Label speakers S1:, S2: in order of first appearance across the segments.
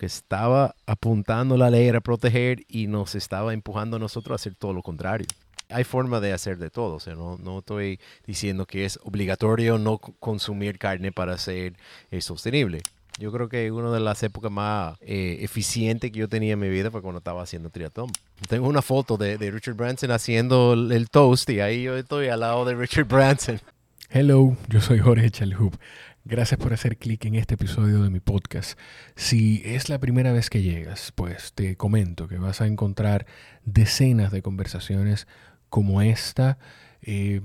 S1: que estaba apuntando la ley a proteger y nos estaba empujando a nosotros a hacer todo lo contrario. Hay forma de hacer de todo, o sea, no, no estoy diciendo que es obligatorio no consumir carne para ser eh, sostenible. Yo creo que una de las épocas más eh, eficientes que yo tenía en mi vida fue cuando estaba haciendo triatlón. Tengo una foto de, de Richard Branson haciendo el, el, toast y ahí yo estoy al lado de Richard Branson.
S2: Hello, yo soy Jorge Chalhub. Gracias por hacer clic en este episodio de mi podcast. Si es la primera vez que llegas, pues te comento que vas a encontrar decenas de conversaciones como esta. Eh,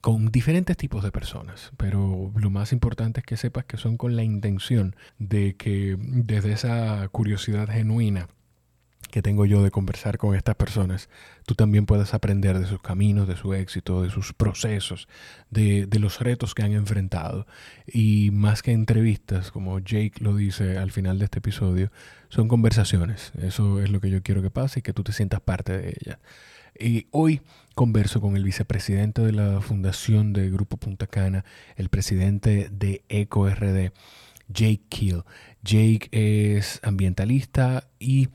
S2: con diferentes tipos de personas, pero lo más importante es que sepas que son con la intención de que desde esa curiosidad genuina que tengo yo de conversar con estas personas, tú también puedas aprender de sus caminos, de su éxito, de sus procesos, de, los retos que han enfrentado. Y más que entrevistas, como Jake lo dice al final de este episodio, son conversaciones. Eso es lo que yo quiero que pase y que tú te sientas parte de ellas. Y hoy converso con el vicepresidente de la fundación de Grupo Punta Cana, el presidente de EcoRD, Jake Keel. Jake es ambientalista y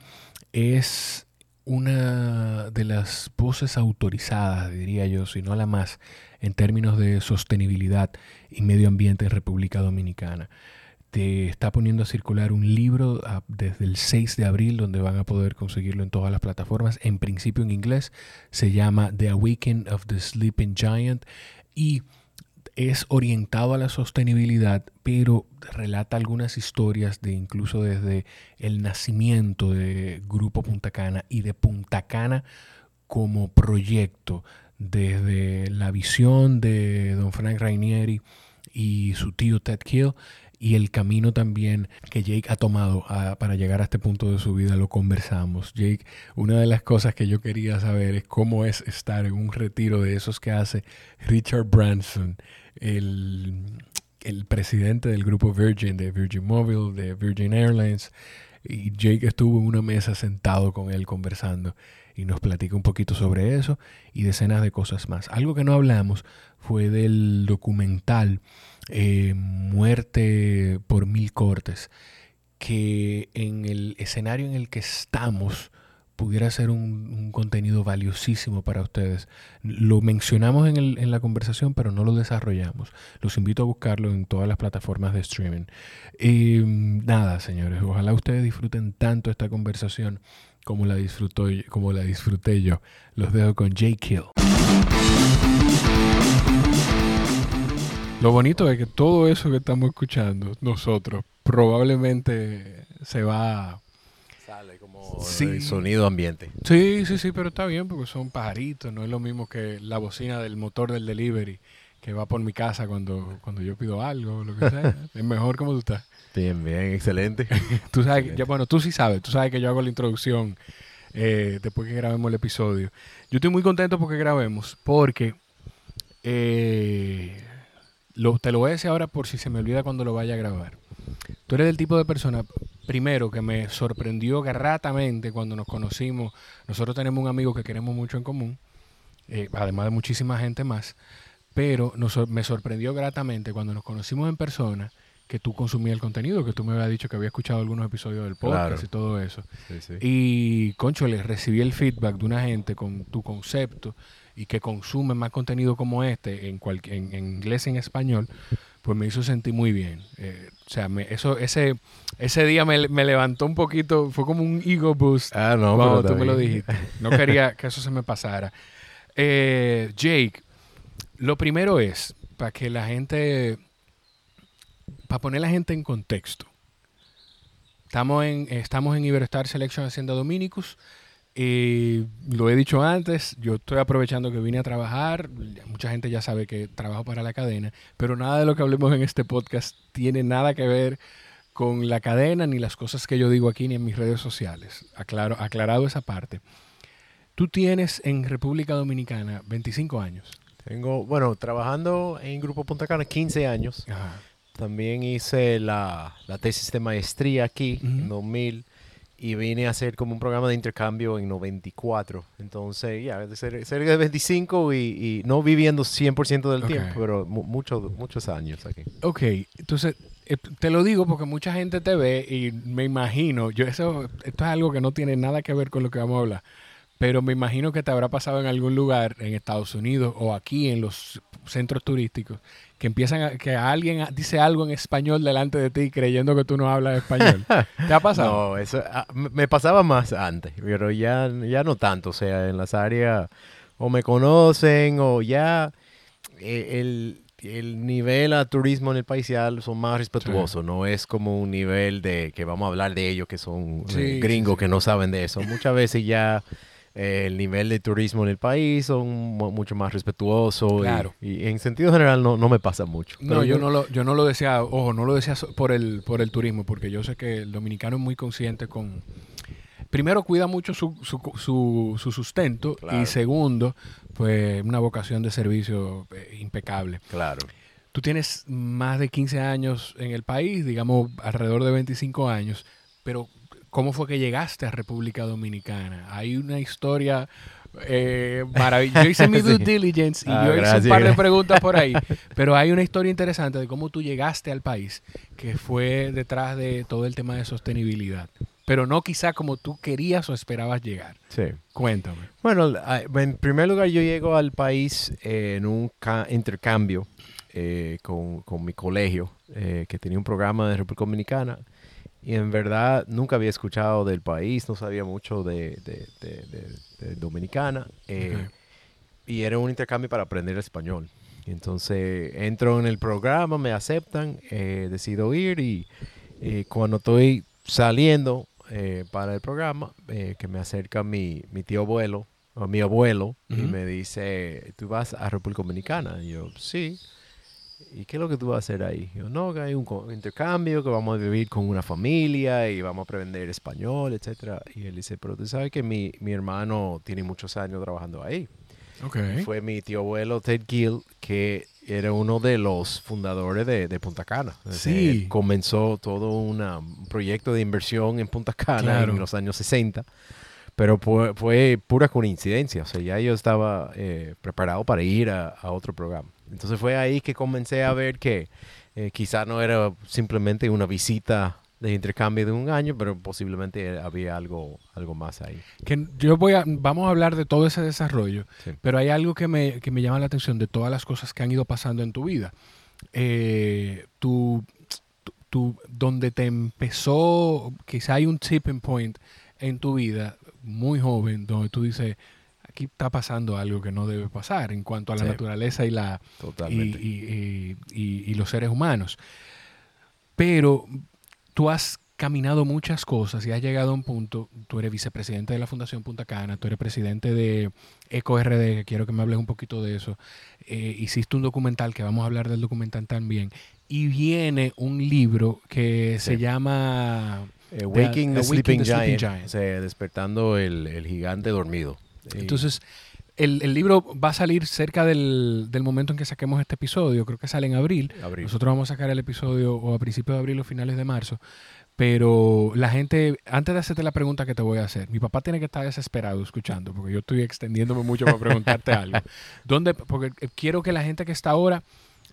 S2: es una de las voces autorizadas, diría yo, si no la más, en términos de sostenibilidad y medio ambiente en República Dominicana te está poniendo a circular un libro ah, desde el 6 de abril, donde van a poder conseguirlo en todas las plataformas, en principio en inglés. Se llama The Awakening of the Sleeping Giant y es orientado a la sostenibilidad, pero relata algunas historias de incluso desde el nacimiento de Grupo Punta Cana y de Punta Cana como proyecto, desde la visión de don Frank Rainieri y su tío Ted Kill y el camino también que Jake ha tomado para llegar a este punto de su vida lo conversamos. Jake, una de las cosas que yo quería saber es cómo es estar en un retiro de esos que hace Richard Branson, el, el presidente del grupo Virgin, de Virgin Mobile, de Virgin Airlines. Y Jake estuvo en una mesa sentado con él conversando y nos platica un poquito sobre eso y decenas de cosas más. Algo que no hablamos fue del documental eh, Muerte por Mil Cortes, que en el escenario en el que estamos pudiera ser un, contenido valiosísimo para ustedes. Lo mencionamos en, el, en, la conversación, pero no lo desarrollamos. Los invito a buscarlo en todas las plataformas de streaming. Y nada, señores, ojalá ustedes disfruten tanto esta conversación como la, disfrutó, como la disfruté yo. Los dejo con Jay Kill. Lo bonito es que todo eso que estamos escuchando nosotros probablemente se va...
S1: Sí. sonido ambiente.
S2: Sí, sí, sí, pero está bien porque son pajaritos. No es lo mismo que la bocina del motor del delivery que va por mi casa cuando, cuando yo pido algo, lo que sea. es mejor como tú estás.
S1: Bien, bien, excelente.
S2: tú sabes, Ya, bueno, tú sí sabes, tú sabes que yo hago la introducción eh, después que grabemos el episodio. Yo estoy muy contento porque grabemos, porque eh, lo, te lo voy a decir ahora por si se me olvida cuando lo vaya a grabar. Tú eres del tipo de persona, primero, que me sorprendió gratamente cuando nos conocimos. Nosotros tenemos un amigo que queremos mucho en común, eh, además de muchísima gente más pero me sorprendió gratamente cuando nos conocimos en persona que tú consumías el contenido, que tú me habías dicho que había escuchado algunos episodios del podcast y todo eso. Y, concho, le recibí el feedback de una gente con tu concepto y que consume más contenido como este en, en, inglés y en español, pues me hizo sentir muy bien. Eh, o sea, eso, ese, ese día me, levantó un poquito, fue como un ego boost
S1: ah, no,
S2: cuando tú me lo dijiste. No quería que eso se me pasara. Eh, Jake, lo primero es, para que la gente, para poner la gente en contexto. Estamos en, estamos en Iberostar Selection Hacienda Dominicus. Y lo he dicho antes, yo estoy aprovechando que vine a trabajar. Mucha gente ya sabe que trabajo para la cadena, pero nada de lo que hablemos en este podcast tiene nada que ver con la cadena, ni las cosas que yo digo aquí, ni en mis redes sociales. Aclaro, aclarado esa parte. Tú tienes en República Dominicana 25 años.
S1: Tengo, bueno, trabajando en Grupo Punta Cana 15 años. También hice la, tesis de maestría aquí en 2000 y vine a hacer como un programa de intercambio en 94. Entonces, ya, cerca de 25 y, no viviendo 100% del tiempo, pero muchos muchos años aquí.
S2: Ok, entonces eh, te lo digo porque mucha gente te ve y me imagino, yo eso, esto es algo que no tiene nada que ver con lo que vamos a hablar, pero me imagino que te habrá pasado en algún lugar en Estados Unidos o aquí en los centros turísticos que empiezan a, que alguien dice algo en español delante de ti creyendo que tú no hablas español. ¿Te ha pasado?
S1: No, eso ah, me pasaba más antes, pero ya, ya no tanto, o sea, en las áreas o me conocen o ya eh, el, el nivel a turismo en el país ya son más respetuosos, no es como un nivel de que vamos a hablar de ellos que son eh, gringos que no saben de eso. Muchas veces ya el nivel de turismo en el país son mucho más respetuosos claro. y, en sentido general no, no me pasa mucho.
S2: No, yo, no lo, yo no lo decía, ojo, no lo decía por el, por el turismo, porque yo sé que el dominicano es muy consciente con... Primero, cuida mucho su, su, su, sustento y segundo, pues una vocación de servicio eh, impecable.
S1: Claro.
S2: Tú tienes más de 15 años en el país, digamos alrededor de 25 años, pero ¿cómo fue que llegaste a República Dominicana? Hay una historia eh, maravillosa. Yo hice mi due diligence y ah, yo hice un par de preguntas por ahí, pero hay una historia interesante de cómo tú llegaste al país, que fue detrás de todo el tema de sostenibilidad pero no quizá como tú querías o esperabas llegar.
S1: Sí.
S2: Cuéntame.
S1: Bueno, en primer lugar yo llego al país eh, en un intercambio eh, con, mi colegio, eh, que tenía un programa de República Dominicana, y en verdad nunca había escuchado del país, no sabía mucho de, Dominicana, y era un intercambio para aprender español. entonces entro en el programa, me aceptan, decido ir y cuando estoy saliendo eh, para el programa eh, que me acerca mi, mi tío abuelo, o mi abuelo, y me dice, ¿tú vas a República Dominicana? Y yo, sí. ¿Y qué es lo que tú vas a hacer ahí? yo, no, que hay un intercambio, que vamos a vivir con una familia y vamos a aprender español, etc. Y él dice, pero tú sabes que mi, mi hermano tiene muchos años trabajando ahí. Fue mi tío abuelo Ted Gill que era uno de los fundadores de, Punta Cana.
S2: Sí.
S1: comenzó todo un proyecto de inversión en Punta Cana en los años 60, pero fue, pura coincidencia. O sea, ya yo estaba eh, preparado para ir a, otro programa. Entonces fue ahí que comencé a ver que eh, quizá no era simplemente una visita de intercambio de un año, pero posiblemente había algo, algo más ahí.
S2: Que yo voy a, vamos a hablar de todo ese desarrollo, pero hay algo que me, que me, llama la atención de todas las cosas que han ido pasando en tu vida. Eh, tu, tu, donde te empezó, quizá hay un tipping point en tu vida, muy joven, donde tú dices, aquí está pasando algo que no debe pasar en cuanto a la naturaleza y, la, y, y los seres humanos. Pero tú has caminado muchas cosas y has llegado a un punto, tú eres vicepresidente de la Fundación Punta Cana, tú eres presidente de EcoRD, quiero que me hables un poquito de eso. Eh, hiciste un documental, que vamos a hablar del documental también, y viene un libro que se llama...
S1: Eh, Waking, the, Sleeping, Giant, despertando el, gigante dormido.
S2: Entonces, el, libro va a salir cerca del, momento en que saquemos este episodio, creo que sale en abril. Nosotros vamos a sacar el episodio o a principios de abril o finales de marzo. Pero la gente, antes de hacerte la pregunta que te voy a hacer, mi papá tiene que estar desesperado escuchando, porque yo estoy extendiéndome mucho para preguntarte algo. ¿Dónde? Porque quiero que la gente que está ahora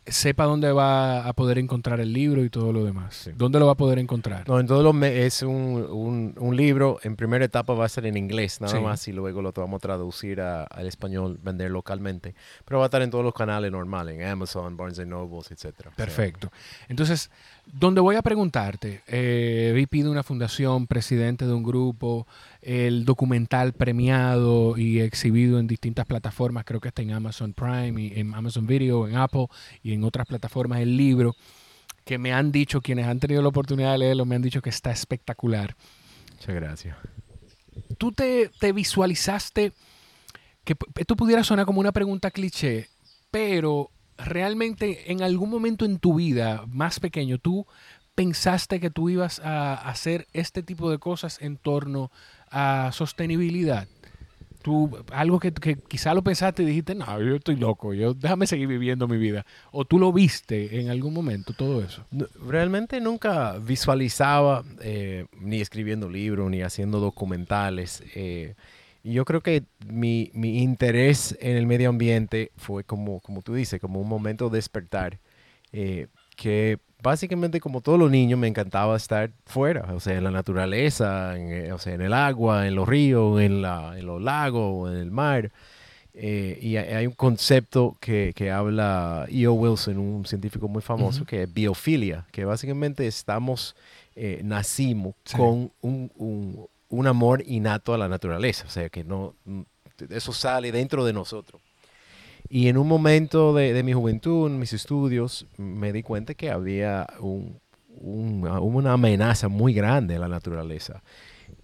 S2: sepa dónde va a poder encontrar el libro y todo lo demás. ¿Dónde lo va a poder encontrar?
S1: No, en todo lo es un, un, libro, en primera etapa va a ser en inglés nada más y luego lo vamos a traducir al español, vender localmente. Pero va a estar en todos los canales normales, en Amazon, Barnes Noble, etc.
S2: Perfecto. Entonces, donde voy a preguntarte, eh, VP de una fundación, presidente de un grupo, el documental premiado y exhibido en distintas plataformas, creo que está en Amazon Prime y en Amazon Video, en Apple y en otras plataformas, el libro, que me han dicho, quienes han tenido la oportunidad de leerlo, me han dicho que está espectacular.
S1: Muchas gracias.
S2: ¿Tú te, te visualizaste, que esto pudiera sonar como una pregunta cliché, pero realmente en algún momento en tu vida más pequeño, tú pensaste que tú ibas a hacer este tipo de cosas en torno a sostenibilidad? Tú, algo que, quizá lo pensaste y dijiste, no, yo estoy loco, yo déjame seguir viviendo mi vida. O tú lo viste en algún momento, todo eso.
S1: realmente nunca visualizaba eh, ni escribiendo libros, ni haciendo documentales. Eh, yo creo que mi, mi, interés en el medio ambiente fue como, como tú dices, como un momento de despertar, eh, que básicamente como todos los niños me encantaba estar fuera, o sea, en la naturaleza, en, eh, o sea, en el agua, en los ríos, en, la, en los lagos, en el mar. Eh, y hay un concepto que, que habla E.O. Wilson, un científico muy famoso, que es biofilia, que básicamente estamos, eh, nacimos con un, un, un, amor innato a la naturaleza, o sea, que no, eso sale dentro de nosotros. Y en un momento de, de mi juventud, en mis estudios, me di cuenta que había un, una amenaza muy grande a la naturaleza.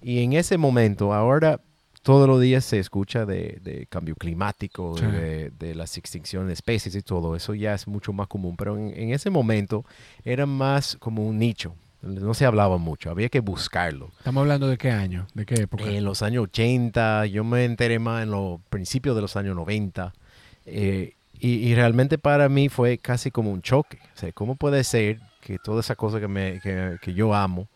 S1: Y en ese momento, ahora todos los días se escucha de, cambio climático, de, de, las extinciones de especies y todo, eso ya es mucho más común, pero en, ese momento era más como un nicho, no se hablaba mucho, había que buscarlo.
S2: ¿Estamos hablando de qué año? ¿De qué época?
S1: En los años 80, yo me enteré más en los principios de los años 90, eh, y, realmente para mí fue casi como un choque, o sea, ¿cómo puede ser que toda esa cosa que, me, que, que yo amo,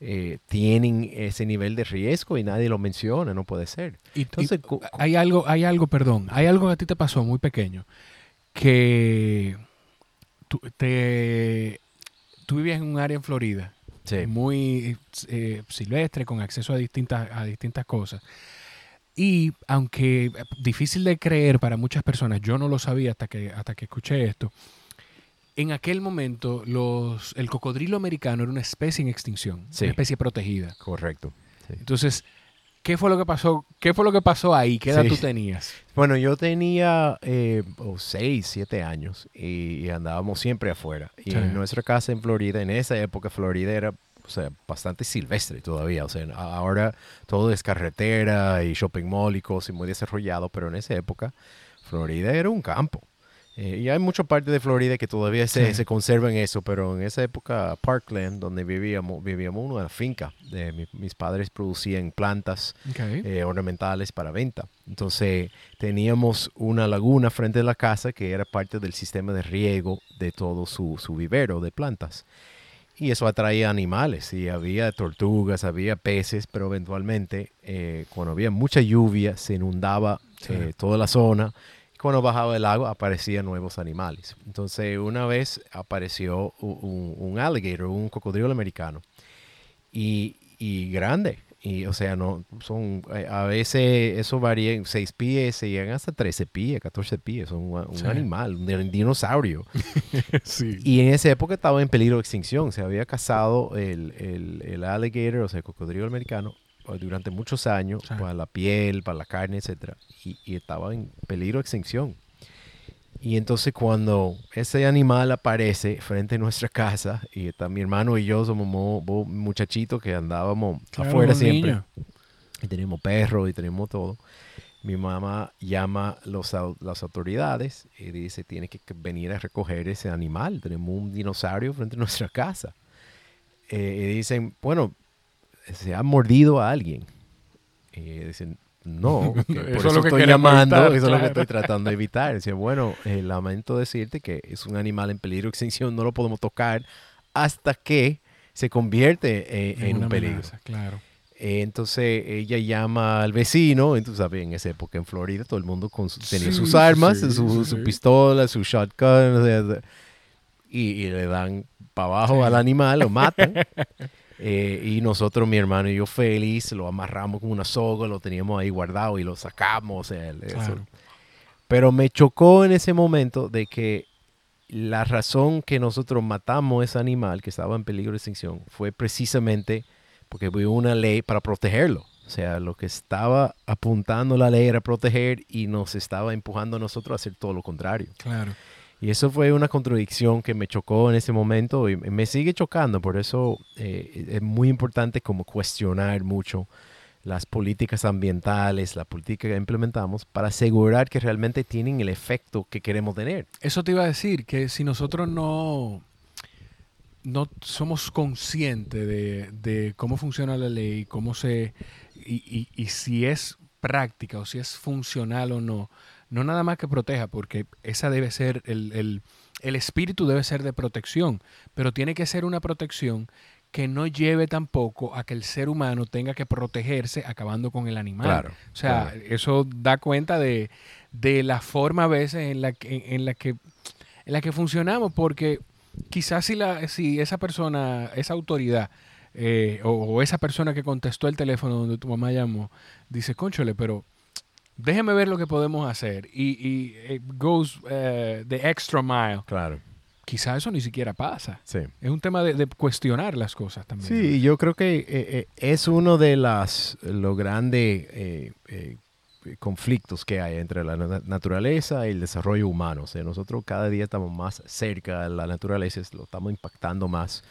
S1: eh, tienen ese nivel de riesgo y nadie lo menciona, no puede ser.
S2: Entonces, hay algo, hay algo, perdón, hay algo que a ti te pasó muy pequeño que tú, te, tú vivías en un área en Florida muy eh, silvestre, con acceso a distintas, a distintas cosas. Y aunque difícil de creer para muchas personas, yo no lo sabía hasta que, hasta que escuché esto, en aquel momento los, el cocodrilo americano era una especie en extinción, una especie protegida.
S1: Correcto.
S2: Entonces, ¿qué fue lo que pasó? ¿Qué fue lo que pasó ahí? ¿Qué edad tú tenías?
S1: Bueno, yo tenía eh, oh, seis, siete años y, andábamos siempre afuera. Y en nuestra casa en Florida, en esa época Florida era o sea, bastante silvestre todavía. O sea, ahora todo es carretera y shopping mall y cosas muy desarrollado, pero en esa época Florida era un campo. Eh, y hay mucha parte de Florida que todavía se, se, conserva en eso, pero en esa época Parkland, donde vivíamos, vivíamos en una finca. De, mis padres producían plantas eh, ornamentales para venta. Entonces teníamos una laguna frente a la casa que era parte del sistema de riego de todo su, su vivero de plantas. Y eso atraía animales, y había tortugas, había peces, pero eventualmente eh, cuando había mucha lluvia se inundaba toda la zona cuando bajaba el agua aparecían nuevos animales. Entonces una vez apareció un, alligator, un cocodrilo americano, y, grande. Y, o sea, no son eh, a veces eso varía en 6 pies, se llegan hasta 13 pies, 14 pies. Son un, animal, un dinosaurio. Y en esa época estaba en peligro de extinción. Se había cazado el, el, el alligator, o sea, el cocodrilo americano, durante muchos años para la piel, para la carne, etc. Y, estaba en peligro de extinción. Y entonces cuando ese animal aparece frente a nuestra casa, y está mi hermano y yo somos muchachitos que andábamos afuera siempre, y tenemos perros y tenemos todo, mi mamá llama a las autoridades y dice, tiene que venir a recoger ese animal, tenemos un dinosaurio frente a nuestra casa. Eh, y dicen, bueno, se ha mordido a alguien. Dicen, no, por eso, es lo que estoy llamando, eso es lo que estoy tratando de evitar. Dice, bueno, eh, lamento decirte que es un animal en peligro de extinción, no lo podemos tocar hasta que se convierte eh, en, un peligro.
S2: claro.
S1: Eh, entonces ella llama al vecino, entonces sabes, en esa época en Florida todo el mundo tenía sus armas, su, pistola, su shotgun, y, le dan para abajo al animal, lo matan. Eh, y nosotros, mi hermano y yo, feliz, lo amarramos con una soga, lo teníamos ahí guardado y lo sacamos. Pero me chocó en ese momento de que la razón que nosotros matamos a ese animal que estaba en peligro de extinción fue precisamente porque hubo una ley para protegerlo. O sea, lo que estaba apuntando la ley era proteger y nos estaba empujando a nosotros a hacer todo lo contrario.
S2: Claro.
S1: Y eso fue una contradicción que me chocó en ese momento y me sigue chocando. Por eso eh, es muy importante como cuestionar mucho las políticas ambientales, la política que implementamos, para asegurar que realmente tienen el efecto que queremos tener.
S2: Eso te iba a decir, que si nosotros no, no somos conscientes de, cómo funciona la ley, cómo se, y, y si es práctica o si es funcional o no, no nada más que proteja, porque esa debe ser, el, espíritu debe ser de protección, pero tiene que ser una protección que no lleve tampoco a que el ser humano tenga que protegerse acabando con el animal. o sea, eso da cuenta de, de, la forma a veces en la que, en la que, en la que funcionamos, porque quizás si, la, si esa persona, esa autoridad eh, o, esa persona que contestó el teléfono donde tu mamá llamó, dice, conchole, pero déjeme ver lo que podemos hacer. Y, y it goes uh, the extra mile.
S1: Claro.
S2: Quizá eso ni siquiera pasa.
S1: Sí.
S2: Es un tema de, cuestionar las cosas también.
S1: Sí, yo creo que eh, eh, es uno de las, los grandes eh, conflictos que hay entre la naturaleza y el desarrollo humano. O sea, nosotros cada día estamos más cerca de la naturaleza, lo estamos impactando más.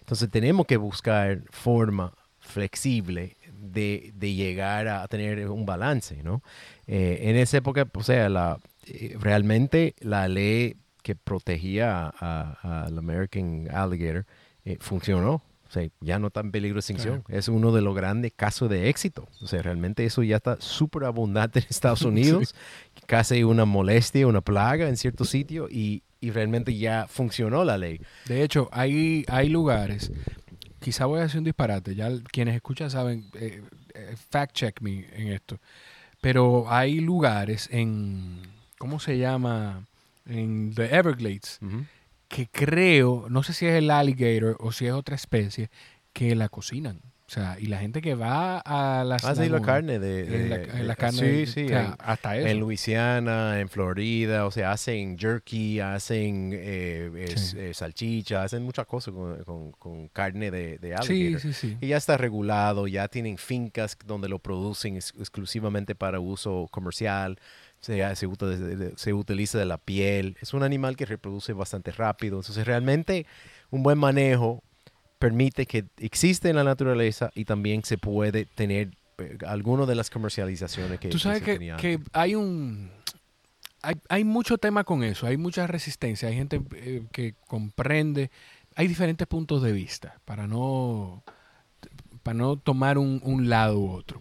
S1: Entonces tenemos que buscar forma flexible de, de, llegar a tener un balance, ¿no? Eh, en esa época, o sea, la, eh, realmente la ley que protegía al American Alligator eh, funcionó. O sea, ya no está en peligro de extinción. Es uno de los grandes casos de éxito. O sea, realmente eso ya está súper abundante en Estados Unidos. Casi una molestia, una plaga en cierto sitio y, y, realmente ya funcionó la ley.
S2: De hecho, hay, hay lugares, quizá voy a hacer un disparate, ya quienes escuchan saben, fact check me en esto. Pero hay lugares en, ¿cómo se llama? En The Everglades, que creo, no sé si es el alligator o si es otra especie, que la cocinan. O sea, y la gente que va a las
S1: Ah, sí, la carne de...
S2: la, carne
S1: sí, sí, hasta eso. En Luisiana, en Florida, o sea, hacen jerky, hacen eh, eh, salchicha, hacen muchas cosas con, carne de, de alligator.
S2: Sí, sí, sí.
S1: Y ya está regulado, ya tienen fincas donde lo producen exclusivamente para uso comercial. Se, se, se utiliza de la piel. Es un animal que reproduce bastante rápido. Entonces, realmente un buen manejo permite que existe en la naturaleza y también se puede tener eh, algunas de las comercializaciones que
S2: Tú sabes que, hay un... Hay, mucho tema con eso, hay mucha resistencia, hay gente eh, que comprende, hay diferentes puntos de vista para no, para no tomar un, lado u otro.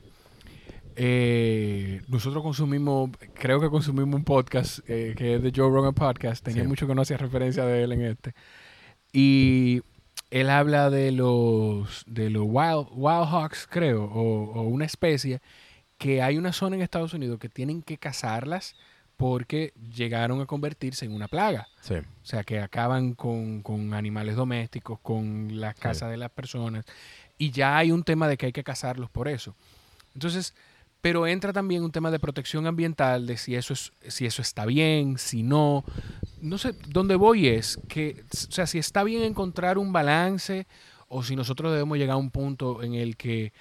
S2: Eh, nosotros consumimos, creo que consumimos un podcast que es de Joe Rogan Podcast, tenía mucho que no hacía referencia de él en este. Y él habla de los, de los wild, wild hawks, creo, o, una especie, que hay una zona en Estados Unidos que tienen que cazarlas porque llegaron a convertirse en una plaga.
S1: O
S2: sea, que acaban con, animales domésticos, con las casas de las personas. Y ya hay un tema de que hay que cazarlos por eso. Entonces, pero entra también un tema de protección ambiental, de si eso, es, si eso está bien, si no. No sé, dónde voy es que, o sea, si está bien encontrar un balance o si nosotros debemos llegar a un punto en el que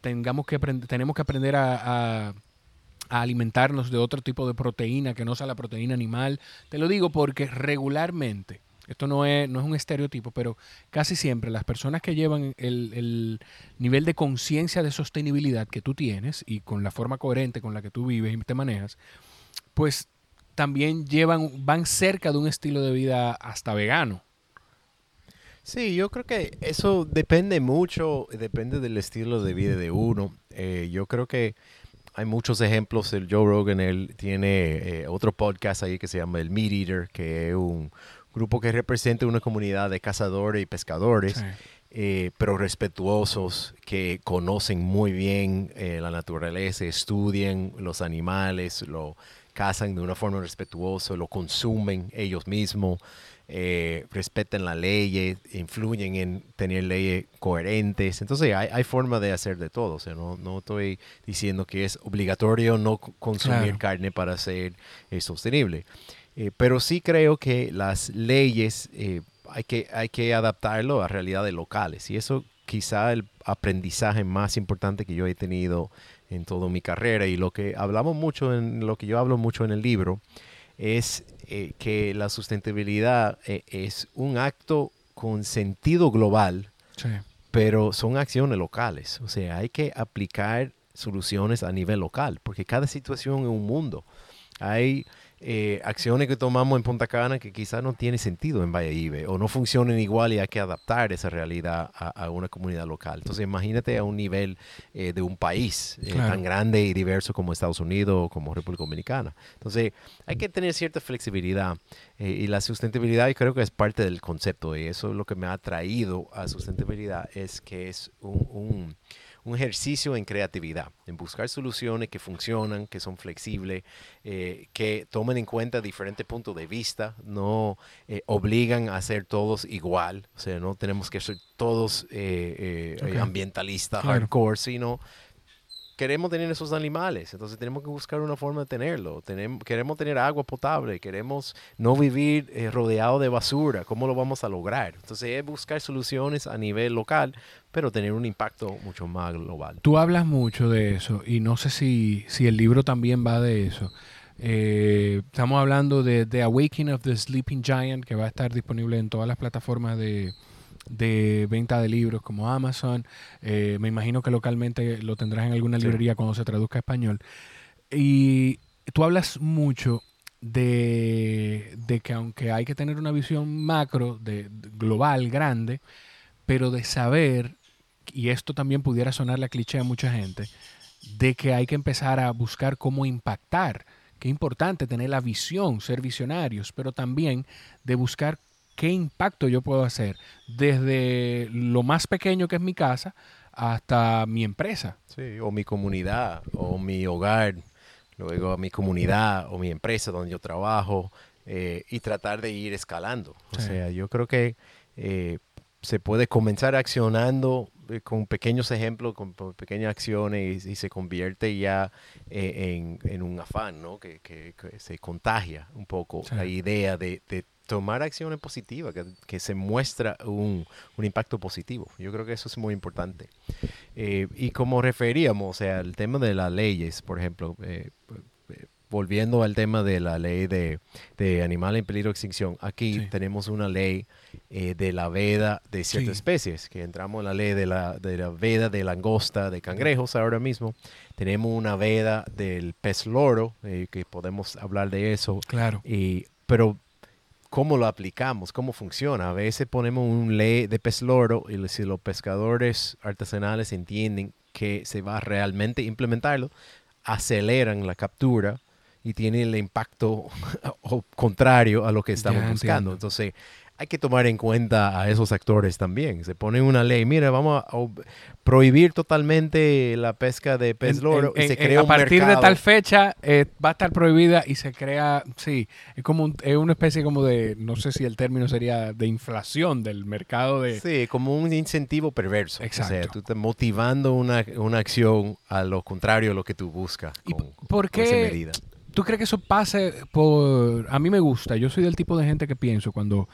S2: tengamos que tenemos que aprender a, alimentarnos de otro tipo de proteína que no sea la proteína animal. Te lo digo porque regularmente esto no es, no es un estereotipo, pero casi siempre las personas que llevan el, nivel de conciencia de sostenibilidad que tú tienes y con la forma coherente con la que tú vives y te manejas, pues también llevan, van cerca de un estilo de vida hasta vegano.
S1: Sí, yo creo que eso depende mucho, depende del estilo de vida de uno. Eh, yo creo que hay muchos ejemplos. El Joe Rogan, él tiene eh, otro podcast ahí que se llama El Meat Eater, que es un, grupo que representa una comunidad de cazadores y pescadores, eh, pero respetuosos, que conocen muy bien eh, la naturaleza, estudian los animales, lo cazan de una forma respetuosa, lo consumen ellos mismos, eh, respetan la ley, influyen en tener leyes coherentes. Entonces hay, hay forma de hacer de todo. O sea, no, no estoy diciendo que es obligatorio no consumir carne para ser sostenible. Eh, pero sí creo que las leyes eh, hay, que, hay que adaptarlo a realidades locales. Y eso quizá el aprendizaje más importante que yo he tenido en toda mi carrera y lo que hablamos mucho, en lo que yo hablo mucho en el libro, es eh, que la sustentabilidad es un acto con sentido global, pero son acciones locales. O sea, hay que aplicar soluciones a nivel local, porque cada situación es un mundo. Hay eh, acciones que tomamos en Punta Cana que quizás no tiene sentido en Valladolid o no funcionan igual y hay que adaptar esa realidad a, una comunidad local. Entonces imagínate a un nivel eh, de un país eh, tan grande y diverso como Estados Unidos o como República Dominicana. Entonces hay que tener cierta flexibilidad y la sustentabilidad yo creo que es parte del concepto y eso es lo que me ha traído a sustentabilidad es que es un un ejercicio en creatividad, en buscar soluciones que funcionan, que son flexibles, eh, que tomen en cuenta diferentes puntos de vista, no eh, obligan a ser todos igual, o sea, no tenemos que ser todos eh, ambientalistas hardcore, sino queremos tener esos animales, entonces tenemos que buscar una forma de tenerlo. Tenemos, queremos tener agua potable, queremos no vivir eh, rodeado de basura. ¿Cómo lo vamos a lograr? Entonces es buscar soluciones a nivel local, pero tener un impacto mucho más global.
S2: Tú hablas mucho de eso y no sé si, si el libro también va de eso. Eh, estamos hablando de The Awakening of the Sleeping Giant, que va a estar disponible en todas las plataformas de, de venta de libros como Amazon. Eh, me imagino que localmente lo tendrás en alguna librería cuando se traduzca a español. Y tú hablas mucho de, que aunque hay que tener una visión macro, de, global, grande, pero de saber, y esto también pudiera sonar la cliché a mucha gente, de que hay que empezar a buscar cómo impactar. Qué importante tener la visión, ser visionarios, pero también de buscar qué impacto yo puedo hacer desde lo más pequeño que es mi casa hasta mi empresa.
S1: Sí, o mi comunidad, o mi hogar, luego a mi comunidad o mi empresa donde yo trabajo eh, y tratar de ir escalando. O sea, yo creo que eh, se puede comenzar accionando con pequeños ejemplos, con, pequeñas acciones y, se convierte ya en, un afán, ¿no? Que, se contagia un poco la idea de, de tomar acciones positivas, que, se muestra un, impacto positivo. Yo creo que eso es muy importante. Eh, y como referíamos, o sea, el tema de las leyes, por ejemplo, eh, eh, volviendo al tema de la ley de, de animales en peligro de extinción, aquí tenemos una ley de la veda de ciertas especies, que entramos en la ley de la, de la veda de langosta, de cangrejos ahora mismo. Tenemos una veda del pez loro, que podemos hablar de eso.
S2: Claro.
S1: Y, pero cómo lo aplicamos, cómo funciona. A veces ponemos un ley de pez loro y si los pescadores artesanales entienden que se va a realmente implementarlo, aceleran la captura y tienen el impacto contrario a lo que estamos buscando. Entonces, hay que tomar en cuenta a esos actores también. Se pone una ley, mira, vamos a prohibir totalmente la pesca de pez loro y se crea
S2: A partir de tal fecha eh, va a estar prohibida y se crea, sí, es como es una especie como de, no sé si el término sería de inflación del mercado de...
S1: Sí, como un incentivo perverso. Exacto. O sea, tú estás motivando una, acción a lo contrario a lo que tú buscas con,
S2: ¿Por qué? esa medida. ¿Tú crees que eso pase por... A mí me gusta, yo soy del tipo de gente que pienso cuando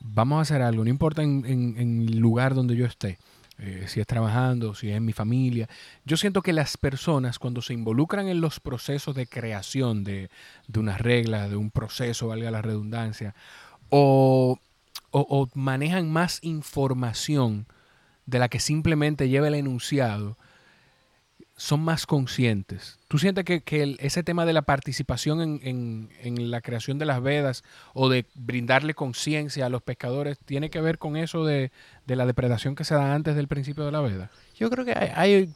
S2: vamos a hacer algo, no importa en, el lugar donde yo esté, eh, si es trabajando, si es en mi familia. Yo siento que las personas cuando se involucran en los procesos de creación de, de una regla, de un proceso, valga la redundancia, o, manejan más información de la que simplemente lleva el enunciado, son más conscientes. ¿Tú sientes que, ese tema de la participación en, la creación de las vedas o de brindarle conciencia a los pescadores tiene que ver con eso de, la depredación que se da antes del principio de la veda?
S1: Yo creo que hay,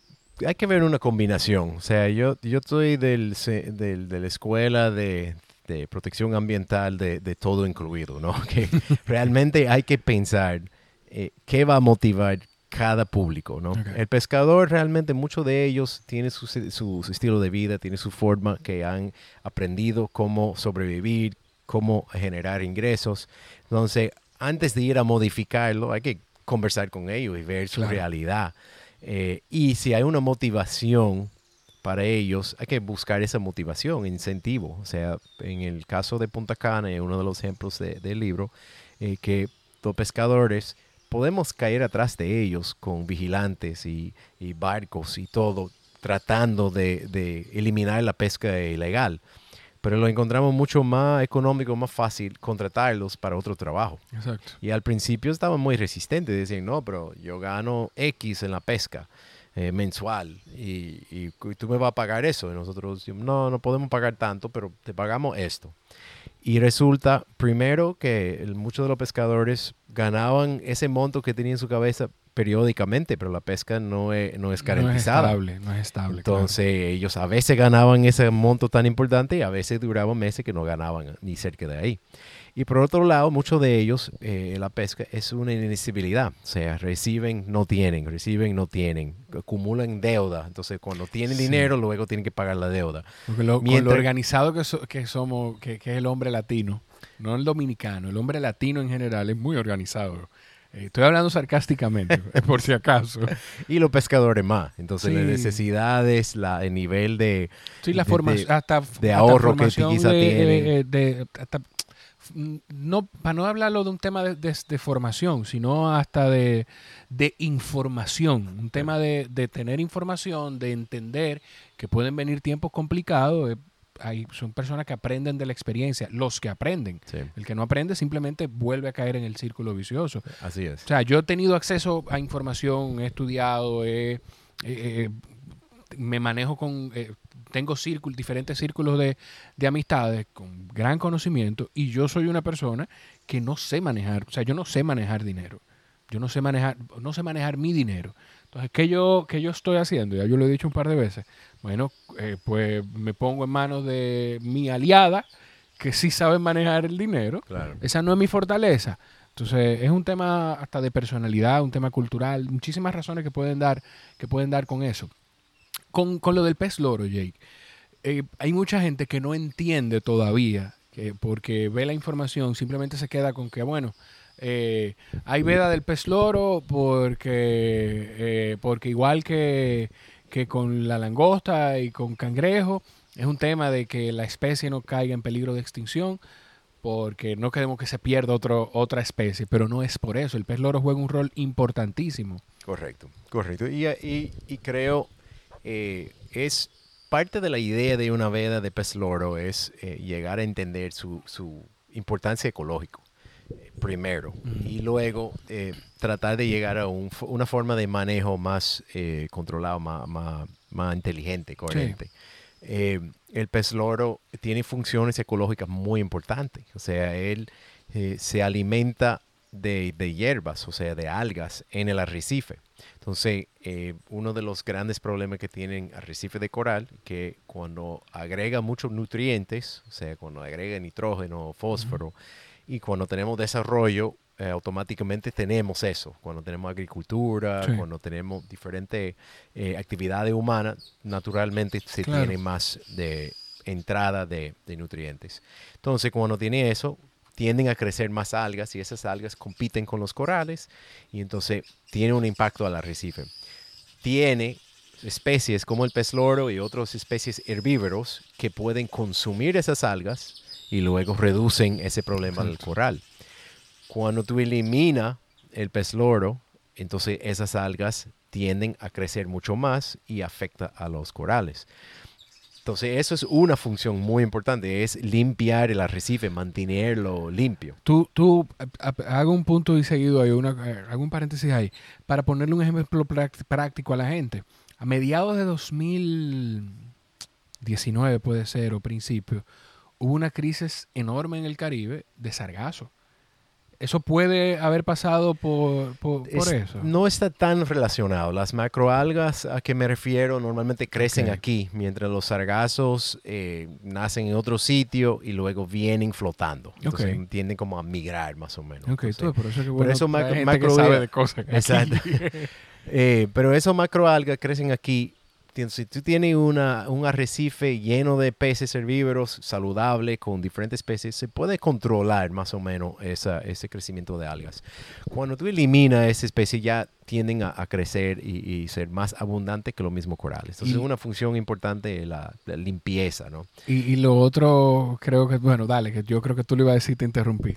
S1: que ver una combinación. O sea, yo, yo estoy de la escuela de, protección ambiental de, todo incluido, ¿no? Que realmente hay que pensar eh, qué va a motivar cada público, ¿no? El pescador realmente, muchos de ellos tienen su, su, estilo de vida, tiene su forma que han aprendido cómo sobrevivir, cómo generar ingresos. Entonces, antes de ir a modificarlo, hay que conversar con ellos y ver su realidad. Eh, y si hay una motivación para ellos, hay que buscar esa motivación, incentivo. O sea, en el caso de Punta Cana, uno de los ejemplos del libro, eh, que los pescadores podemos caer atrás de ellos con vigilantes y, barcos y todo, tratando de, eliminar la pesca ilegal. Pero lo encontramos mucho más económico, más fácil contratarlos para otro trabajo.
S2: Exacto.
S1: Y al principio estaban muy resistentes, decían, no, pero yo gano X en la pesca. Eh, mensual y, y, tú me vas a pagar eso. Y nosotros no, no podemos pagar tanto, pero te pagamos esto. Y resulta, primero, que muchos de los pescadores ganaban ese monto que tenían en su cabeza periódicamente, pero la pesca no es, no es
S2: No es
S1: garantizada.
S2: estable, no es estable. claro.
S1: Entonces ellos a veces ganaban ese monto tan importante y a veces duraban meses que no ganaban ni cerca de ahí. Y por otro lado, muchos de ellos, eh, la pesca es una inestabilidad. O sea, reciben, no tienen, reciben, no tienen, acumulan deuda. Entonces cuando tienen
S2: Sí.
S1: dinero, luego tienen que pagar la deuda.
S2: Porque lo, con lo organizado que, so- que somos, que, que es el hombre latino, no el dominicano, el hombre latino en general es muy organizado. Eh, estoy hablando sarcásticamente, eh, por si acaso.
S1: Y los pescadores más. Entonces las necesidades, la, el nivel de...
S2: Sí, la
S1: de-
S2: hasta,
S1: de
S2: hasta
S1: ahorro que quizá tienen.
S2: de- hasta- no, para no hablarlo de un tema de, de- de formación, sino hasta de, de información, un tema de, de tener información, de entender que pueden venir tiempos complicados. eh, hay, son personas que aprenden de la experiencia, los que aprenden.
S1: Sí,
S2: El que no aprende simplemente vuelve a caer en el círculo vicioso.
S1: así es.
S2: O sea, yo he tenido acceso a información, he estudiado, he- me manejo con, eh, tengo círculos, diferentes círculos de, de amistades con gran conocimiento y yo soy una persona que no sé manejar, o sea, yo no sé manejar dinero. Yo no sé manejar, no sé manejar mi dinero. Entonces, ¿qué yo, qué yo estoy haciendo? Ya yo lo he dicho un par de veces. Bueno, eh, pues me pongo en manos de mi aliada, que sí sabe manejar el dinero.
S1: Claro.
S2: Esa no es mi fortaleza. Entonces, es un tema hasta de personalidad, un tema cultural, muchísimas razones que pueden dar, que pueden dar con eso. Con, con lo del pez loro, Jake, eh, hay mucha gente que no entiende todavía, que porque ve la información, simplemente se queda con que, bueno, eh, hay veda del pez loro porque, eh, porque igual que, que con la langosta y con cangrejo, es un tema de que la especie no caiga en peligro de extinción porque no queremos que se pierda otro, otra especie, pero no es por eso. El pez loro juega un rol importantísimo.
S1: Correcto, correcto. Y, y- y creo eh, es parte de la idea de una veda de pez loro es eh, llegar a entender su, su importancia ecológica eh, primero y luego eh, tratar de llegar a un una forma de manejo más controlado, más, más, más inteligente, coherente. El pez loro tiene funciones ecológicas muy importantes. O sea, él se alimenta de, de hierbas, o sea, de algas en el arrecife. Entonces, eh, uno de los grandes problemas que tienen arrecife de coral, que cuando agrega muchos nutrientes, o sea, cuando agrega nitrógeno, fósforo, y cuando tenemos desarrollo, eh, automáticamente tenemos eso. Cuando tenemos agricultura,
S2: Sí.
S1: cuando tenemos diferentes eh, actividades humanas, naturalmente se
S2: Claro.
S1: tiene más de entrada de, de nutrientes. Entonces, cuando tiene eso, tienden a crecer más algas y esas algas compiten con los corales y entonces tiene un impacto al arrecife. Tiene especies como el pez loro y otras especies herbívoros que pueden consumir esas algas y luego reducen ese problema del coral. Cuando tú eliminas el pez loro, entonces esas algas tienden a crecer mucho más y afecta a los corales. Entonces eso es una función muy importante, es limpiar el arrecife, mantenerlo limpio.
S2: Tú, tú hago un punto y seguido ahí, una, eh, hago un paréntesis ahí, para ponerle un ejemplo práctico a la gente. A mediados de 2019 puede ser, o principio, hubo una crisis enorme en el Caribe de sargazo. Eso puede haber pasado por, por, por
S1: Es-
S2: eso.
S1: No está tan relacionado. Las macroalgas a que me refiero normalmente crecen aquí, mientras los sargazos eh, nacen en otro sitio y luego vienen flotando. Entonces
S2: Ok.
S1: tienden como a migrar más o menos.
S2: Ok,
S1: Entonces,
S2: tú, por eso es que bueno,
S1: eso
S2: hay
S1: macro-
S2: gente que
S1: macro-
S2: sabe de cosas. aquí.
S1: Exacto. Eh, pero esos macroalgas crecen aquí. Si tú tienes una, un arrecife lleno de peces herbívoros saludable con diferentes especies, se puede controlar más o menos esa- ese crecimiento de algas. Cuando tú eliminas esa especie ya tienden a, a crecer y, y ser más abundantes que los mismos corales. Entonces
S2: Y-
S1: es una función importante la limpieza, ¿no?
S2: Y, y lo otro, creo que, bueno, dale, que yo creo que tú le ibas a decir, te interrumpí.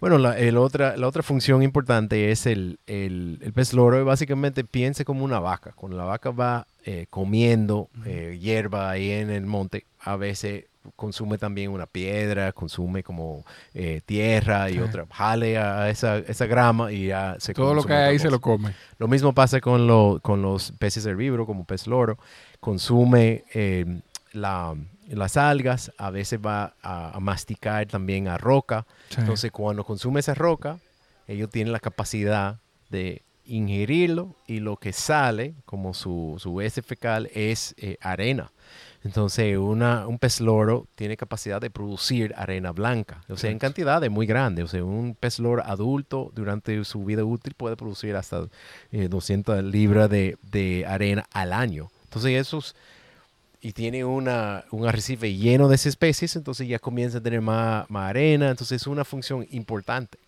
S1: Bueno, la, el otra, la otra función importante es el, el, el pez loro. Básicamente piense como una vaca. Cuando la vaca va eh, comiendo eh, hierba ahí en el monte, a veces consume también una piedra, consume como eh, tierra y
S2: Sí.
S1: otra. Jale a esa, esa grama y ya se
S2: Todo lo que hay ahí se lo come.
S1: Lo mismo pasa con, lo- con los peces herbívoros, como pez loro. Consume eh, la- las algas, a veces va a, a masticar también a roca.
S2: Sí.
S1: Entonces, cuando consume esa roca, ellos tienen la capacidad de ingerirlo y lo que sale como su, su fecal es eh, arena. Entonces, una, un pez loro tiene capacidad de producir arena blanca, o sea, en cantidades muy grandes. O sea, un pez loro adulto durante su vida útil puede producir hasta 200 eh, libras de, de, arena al año. Entonces, esos y tiene una, un arrecife lleno de esas especies, entonces ya comienza a tener más, más arena, entonces es una función importante.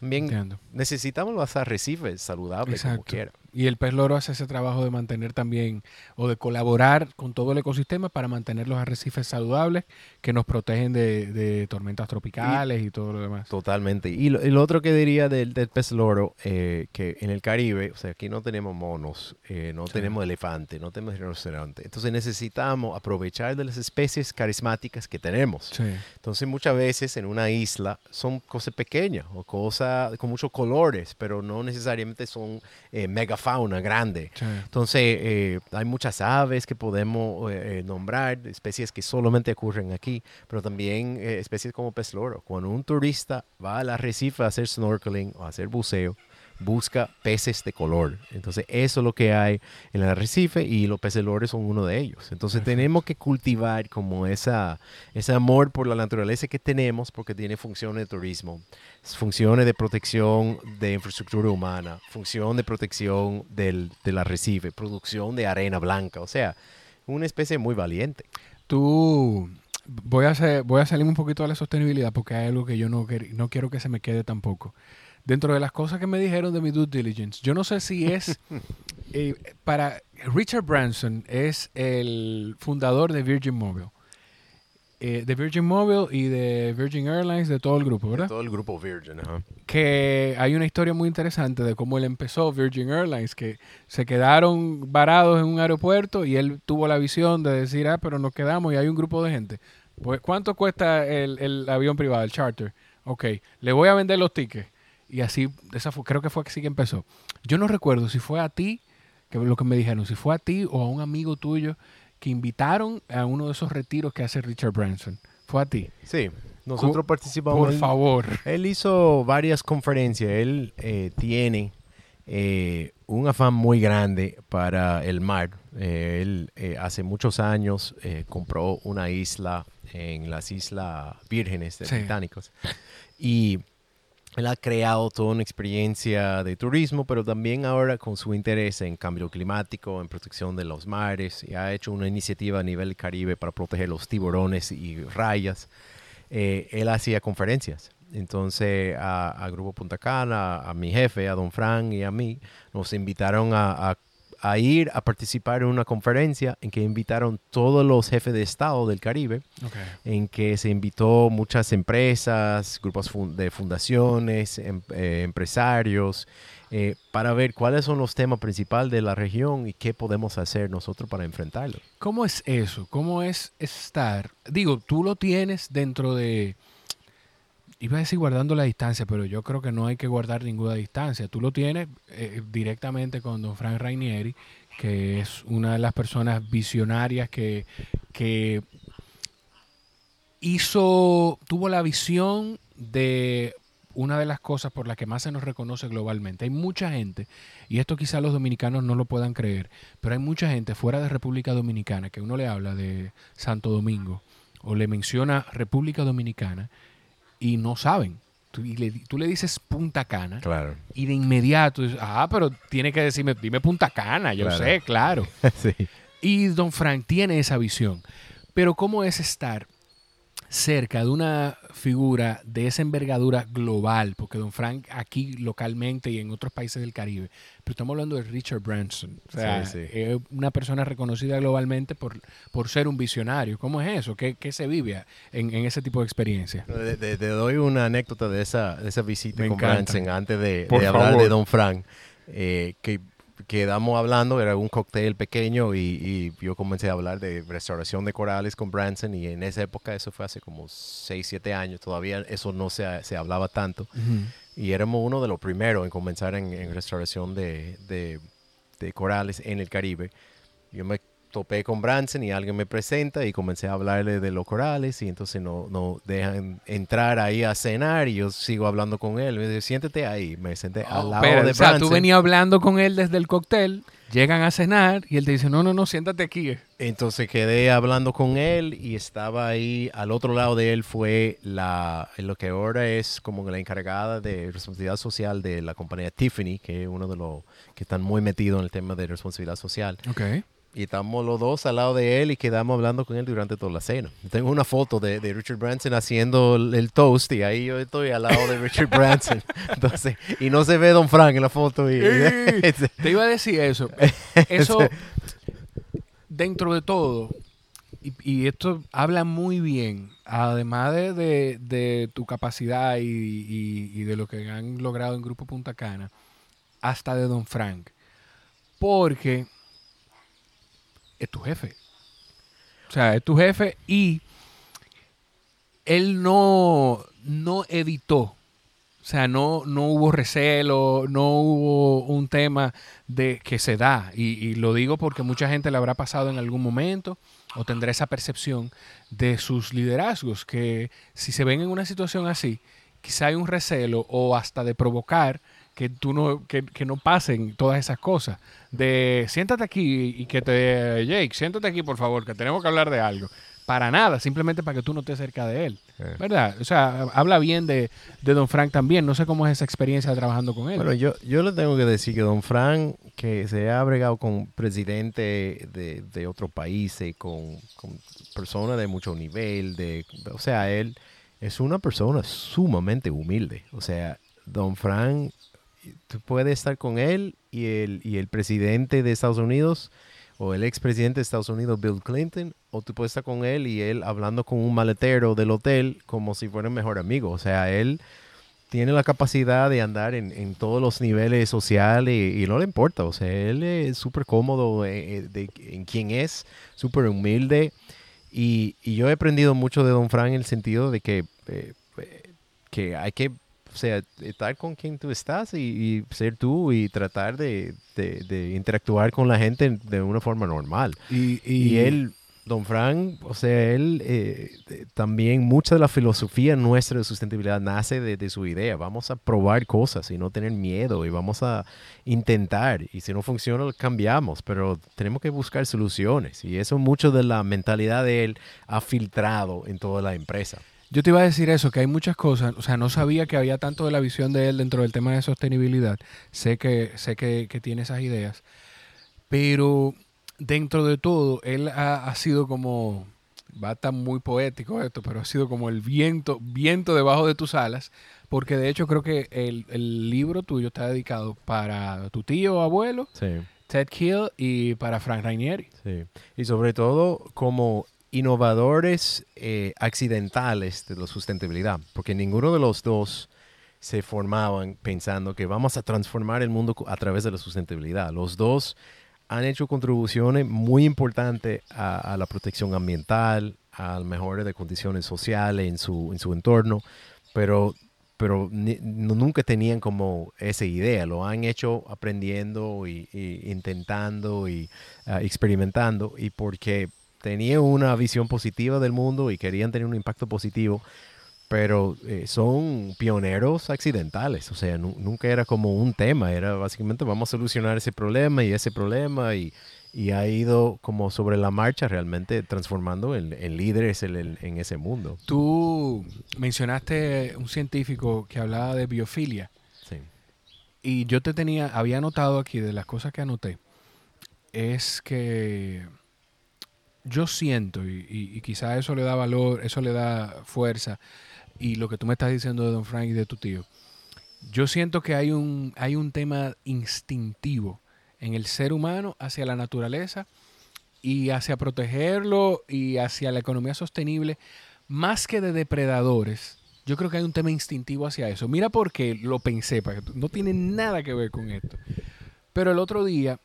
S1: También necesitamos los arrecifes saludables como quiera.
S2: Y el pez loro hace ese trabajo de mantener también o de colaborar con todo el ecosistema para mantener los arrecifes saludables que nos protegen de, tormentas tropicales y, todo lo demás.
S1: Totalmente. Y lo, otro que diría del, pez loro, eh, que en el Caribe, o sea, aquí no tenemos monos, eh, no tenemos elefante, no tenemos rinoceronte. Entonces necesitamos aprovechar de las especies carismáticas que tenemos. Entonces muchas veces en una isla son cosas pequeñas o cosas con muchos colores, pero no necesariamente son eh, mega fauna grande. Entonces, eh, hay muchas aves que podemos eh, eh, nombrar, especies que solamente ocurren aquí, pero también especies como pez loro. Cuando un turista va al arrecife a hacer snorkeling o a hacer buceo, busca peces de color. Entonces, eso es lo que hay en el arrecife y los peces lores son uno de ellos. Entonces, tenemos que cultivar como esa, ese amor por la naturaleza que tenemos porque tiene funciones de turismo, funciones de protección de infraestructura humana, función de protección del, del arrecife, producción de arena blanca. O sea, una especie muy valiente.
S2: Tú voy a, hacer, voy a salir un poquito de la sostenibilidad porque hay algo que yo no, no quiero que se me quede tampoco dentro de las cosas que me dijeron de mi due diligence, yo no sé si es eh, para Richard Branson es el fundador de Virgin Mobile. Eh, de Virgin Mobile y de Virgin Airlines, de todo el grupo, ¿verdad?
S1: todo el grupo Virgin, ajá.
S2: Que hay una historia muy interesante de cómo él empezó Virgin Airlines, que se quedaron varados en un aeropuerto y él tuvo la visión de decir, ah, pero nos quedamos y hay un grupo de gente. Pues, ¿cuánto cuesta el, el avión privado, el charter? Ok, le voy a vender los tickets y así, esa fue, creo que fue así que empezó. Yo no recuerdo si fue a ti, que lo que me dijeron, si fue a ti o a un amigo tuyo que invitaron a uno de esos retiros que hace Richard Branson. ¿Fue a ti?
S1: Sí, nosotros participamos.
S2: Por favor.
S1: Él hizo varias conferencias. Él eh, tiene eh, un afán muy grande para el mar. Eh, él hace muchos años compró una isla en las Islas Vírgenes de Británicos. Y él ha creado toda una experiencia de turismo, pero también ahora con su interés en cambio climático, en protección de los mares, y ha hecho una iniciativa a nivel Caribe para proteger los tiburones y rayas. Eh, él hacía conferencias. Entonces a, Grupo Punta Cana, a, mi jefe, a Don Frank y a mí, nos invitaron a, a a ir a participar en una conferencia en que invitaron todos los jefes de Estado del Caribe, en que se invitó muchas empresas, grupos de fundaciones, em, eh, empresarios, eh, para ver cuáles son los temas principales de la región y qué podemos hacer nosotros para enfrentarlo.
S2: ¿Cómo es eso? ¿Cómo es estar? Digo, tú lo tienes dentro de iba a decir guardando la distancia, pero yo creo que no hay que guardar ninguna distancia. Tú lo tienes eh, directamente con don Frank Rainieri, que es una de las personas visionarias que, que hizo, tuvo la visión de una de las cosas por las que más se nos reconoce globalmente. Hay mucha gente, y esto quizá los dominicanos no lo puedan creer, pero hay mucha gente fuera de República Dominicana que uno le habla de Santo Domingo o le menciona República Dominicana y no saben. Tú, y le, tú le dices Punta Cana
S1: claro.
S2: y de inmediato, ah, pero tiene que decirme, dime Punta Cana, yo sé, claro.
S1: sí.
S2: Y Don Frank tiene esa visión. Pero ¿cómo es estar cerca de una figura de esa envergadura global, porque Don Frank aquí localmente y en otros países del Caribe, pero estamos hablando de Richard Branson, o sea, es una persona reconocida globalmente por, por ser un visionario. ¿Cómo es eso? ¿Qué, qué se vive en, en, ese tipo de experiencia?
S1: Te, doy una anécdota de esa, de esa visita con Branson antes de, de hablar de Don Frank, eh, que quedamos hablando, era un cóctel pequeño y, yo comencé a hablar de restauración de corales con Branson y en esa época, eso fue hace como 6, 7 años, todavía eso no se, se hablaba tanto. Y éramos uno de los primeros en comenzar en, restauración de, de, corales en el Caribe. Yo me topé con Branson y alguien me presenta y comencé a hablarle de los corales y entonces no, no dejan entrar ahí a cenar y yo sigo hablando con él. Me dice, siéntate ahí. Me senté al
S2: Oh,
S1: lado
S2: pero,
S1: de
S2: o sea,
S1: Branson.
S2: tú venías hablando con él desde el cóctel, llegan a cenar y él te dice, no, no, no, siéntate aquí.
S1: Entonces quedé hablando con él y estaba ahí, al otro lado de él fue la, lo que ahora es como la encargada de responsabilidad social de la compañía Tiffany, que es uno de los que están muy metidos en el tema de responsabilidad social.
S2: Ok.
S1: Y estamos los dos al lado de él y quedamos hablando con él durante toda la cena. Tengo una foto de, de Richard Branson haciendo el, el toast y ahí yo estoy al lado de Richard Branson. Entonces, y no se ve Don Frank en la foto. Y,
S2: Te iba a decir eso. Eso, dentro de todo, y, y esto habla muy bien, además de, de- de tu capacidad y, y- y de lo que han logrado en Grupo Punta Cana, hasta de Don Frank. Porque es tu jefe. O sea, es tu jefe y él no, no evitó. O sea, no, no hubo recelo, no hubo un tema de que se da. Y, y lo digo porque mucha gente le habrá pasado en algún momento o tendrá esa percepción de sus liderazgos, que si se ven en una situación así, quizá hay un recelo o hasta de provocar que tú no, que, que no pasen todas esas cosas. De siéntate aquí y que te, Jake, siéntate aquí por favor, que tenemos que hablar de algo. Para nada, simplemente para que tú no estés cerca de él. ¿Verdad? O sea, habla bien de, de Don Frank también. No sé cómo es esa experiencia trabajando con él.
S1: Bueno, yo, yo le tengo que decir que Don Frank, que se ha bregado con presidente de, de otro país, y con, con personas de mucho nivel, de, o sea, él es una persona sumamente humilde. O sea, Don Frank, tú puedes estar con él y el, y el presidente de Estados Unidos o el expresidente de Estados Unidos, Bill Clinton, o tú puedes estar con él y él hablando con un maletero del hotel como si fuera un mejor amigo. O sea, él tiene la capacidad de andar en, en todos los niveles sociales y, no le importa. O sea, él es súper cómodo eh, eh, de, en quién es, súper humilde. Y, y yo he aprendido mucho de Don Frank en el sentido de que, eh, que hay que o sea, estar con quien tú estás y, y ser tú y tratar de, de- de interactuar con la gente de una forma normal.
S2: y,
S1: Y, él, Don Frank, o sea, él eh, eh, también, mucha de la filosofía nuestra de sustentabilidad nace de, de su idea. Vamos a probar cosas y no tener miedo y vamos a intentar. Y si no funciona, cambiamos, pero tenemos que buscar soluciones. Y eso mucho de la mentalidad de él ha filtrado en toda la empresa.
S2: Yo te iba a decir eso, que hay muchas cosas, o sea, no sabía que había tanto de la visión de él dentro del tema de sostenibilidad. Sé que, sé que, que tiene esas ideas, pero dentro de todo, él ha, ha sido como, va a estar muy poético esto, pero ha sido como el viento, viento debajo de tus alas, porque de hecho creo que el, el libro tuyo está dedicado para tu tío o abuelo,
S1: Sí.
S2: Ted Kill, y para Frank Rainieri.
S1: Sí. Y sobre todo como innovadores eh, accidentales de la sustentabilidad, porque ninguno de los dos se formaban pensando que vamos a transformar el mundo a través de la sustentabilidad. Los dos han hecho contribuciones muy importantes a, la protección ambiental, al mejore de condiciones sociales en su, en su entorno, pero, pero nunca tenían como esa idea. Lo han hecho aprendiendo y intentando y ah, experimentando y porque tenían una visión positiva del mundo y querían tener un impacto positivo, pero eh, son pioneros accidentales, o sea, nu- nunca era como un tema, era básicamente vamos a solucionar ese problema y ese problema y, y ha ido como sobre la marcha realmente transformando en, en líderes en, el- en ese mundo.
S2: Tú mencionaste un científico que hablaba de biofilia.
S1: Sí.
S2: Y yo te tenía, había anotado aquí de las cosas que anoté, es que yo siento, y, y, y quizá eso le da valor, eso le da fuerza, y lo que tú me estás diciendo de Don Frank y de tu tío, yo siento que hay un, hay un tema instintivo en el ser humano hacia la naturaleza y hacia protegerlo y hacia la economía sostenible, más que de depredadores. Yo creo que hay un tema instintivo hacia eso. Mira por qué lo pensé, para que no tiene nada que ver con esto. Pero el otro día,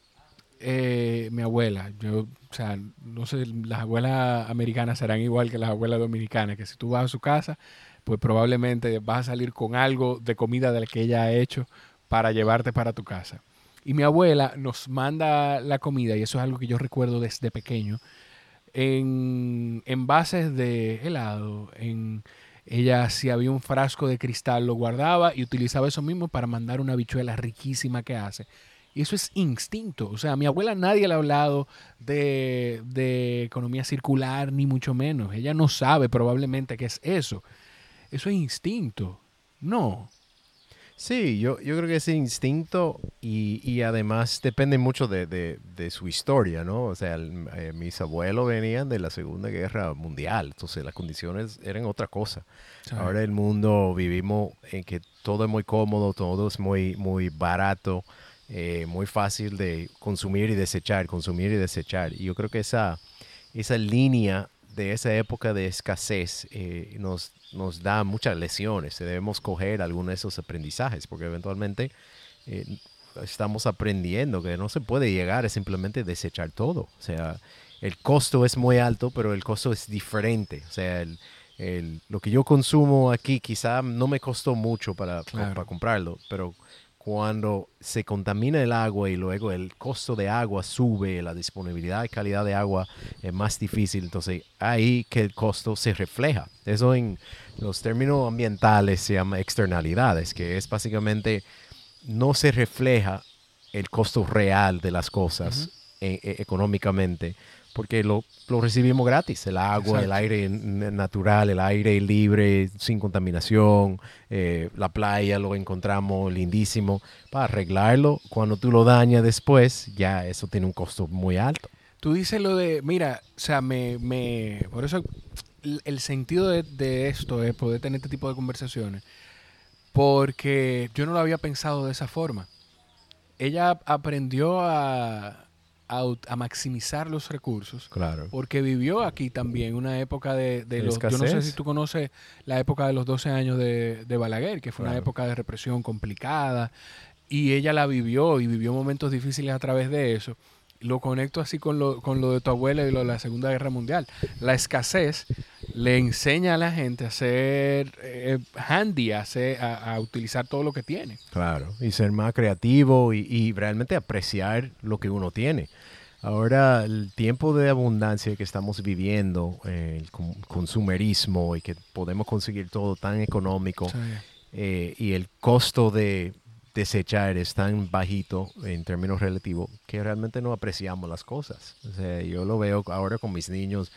S2: eh, mi abuela, yo, o sea, no sé, las abuelas americanas serán igual que las abuelas dominicanas, que si tú vas a su casa, pues probablemente vas a salir con algo de comida de la que ella ha hecho para llevarte para tu casa. Y mi abuela nos manda la comida, y eso es algo que yo recuerdo desde pequeño, en envases de helado. En, ella, si había un frasco de cristal, lo guardaba y utilizaba eso mismo para mandar una bichuela riquísima que hace. Y eso es instinto. O sea, a mi abuela nadie le ha hablado de, de economía circular, ni mucho menos. Ella no sabe probablemente qué es eso. Eso es instinto. No.
S1: Sí, yo, yo creo que ese instinto y, y además depende mucho de, de, de, su historia, ¿no? O sea, el, eh, mis abuelos venían de la Segunda Guerra Mundial, entonces las condiciones eran otra cosa. Sí. Ahora el mundo vivimos en que todo es muy cómodo, todo es muy, muy barato, eh, muy fácil de consumir y desechar, consumir y desechar. Y yo creo que esa, esa línea de esa época de escasez eh, nos, nos da muchas lesiones. Debemos coger algunos de esos aprendizajes porque eventualmente eh, estamos aprendiendo que no se puede llegar a simplemente desechar todo. O sea, el costo es muy alto, pero el costo es diferente. O sea, el, el, lo que yo consumo aquí quizá no me costó mucho para, claro. para comprarlo, pero cuando se contamina el agua y luego el costo de agua sube, la disponibilidad y calidad de agua es más difícil, entonces ahí que el costo se refleja. Eso en los términos ambientales se llama externalidades, que es básicamente no se refleja el costo real de las cosas uh -huh. e e económicamente, porque lo, lo, recibimos gratis, el agua, Exacto. el aire natural, el aire libre, sin contaminación, eh, la playa lo encontramos lindísimo. Para arreglarlo, cuando tú lo dañas después, ya eso tiene un costo muy alto.
S2: Tú dices lo de, mira, o sea, me, me por eso el sentido de, de esto es poder tener este tipo de conversaciones, porque yo no lo había pensado de esa forma. Ella aprendió a, a, a, maximizar los recursos.
S1: Claro.
S2: Porque vivió aquí también una época de, de los... Escasez. Yo no sé si tú conoces la época de los 12 años de, de Balaguer, que fue claro. una época de represión complicada. Y ella la vivió y vivió momentos difíciles a través de eso. Lo conecto así con lo, con lo de tu abuela y lo de la Segunda Guerra Mundial. La escasez le enseña a la gente a ser eh, handy, a, ser, a, a, utilizar todo lo que tiene.
S1: Claro, y ser más creativo y, y realmente apreciar lo que uno tiene. Ahora, el tiempo de abundancia que estamos viviendo, eh, el consumerismo y que podemos conseguir todo tan económico sí. eh, y el costo de desechar es tan bajito en términos relativos que realmente no apreciamos las cosas. O sea, yo lo veo ahora con mis niños.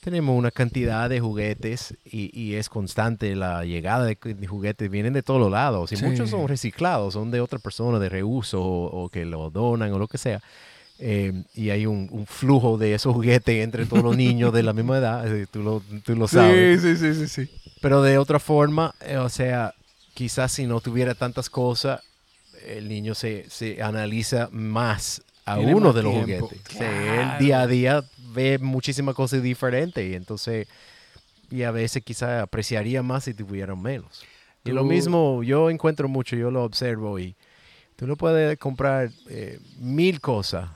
S1: Tenemos una cantidad de juguetes y, y es constante la llegada de, de, juguetes. Vienen de todos lados y sí. muchos son reciclados, son de otra persona de reuso o, o que lo donan o lo que sea. Eh, y hay un, un, flujo de esos juguetes entre todos los niños de la misma edad, tú, lo, tú lo sabes.
S2: Sí, sí, sí, sí, sí.
S1: Pero de otra forma, eh, o sea, quizás si no tuviera tantas cosas, el niño se, se analiza más a Tiene uno de los tiempo. juguetes. Claro. el día a día ve muchísimas cosas diferentes y entonces, y a veces quizás apreciaría más si tuvieran menos. Tú... Y lo mismo, yo encuentro mucho, yo lo observo y tú no puedes comprar eh, mil cosas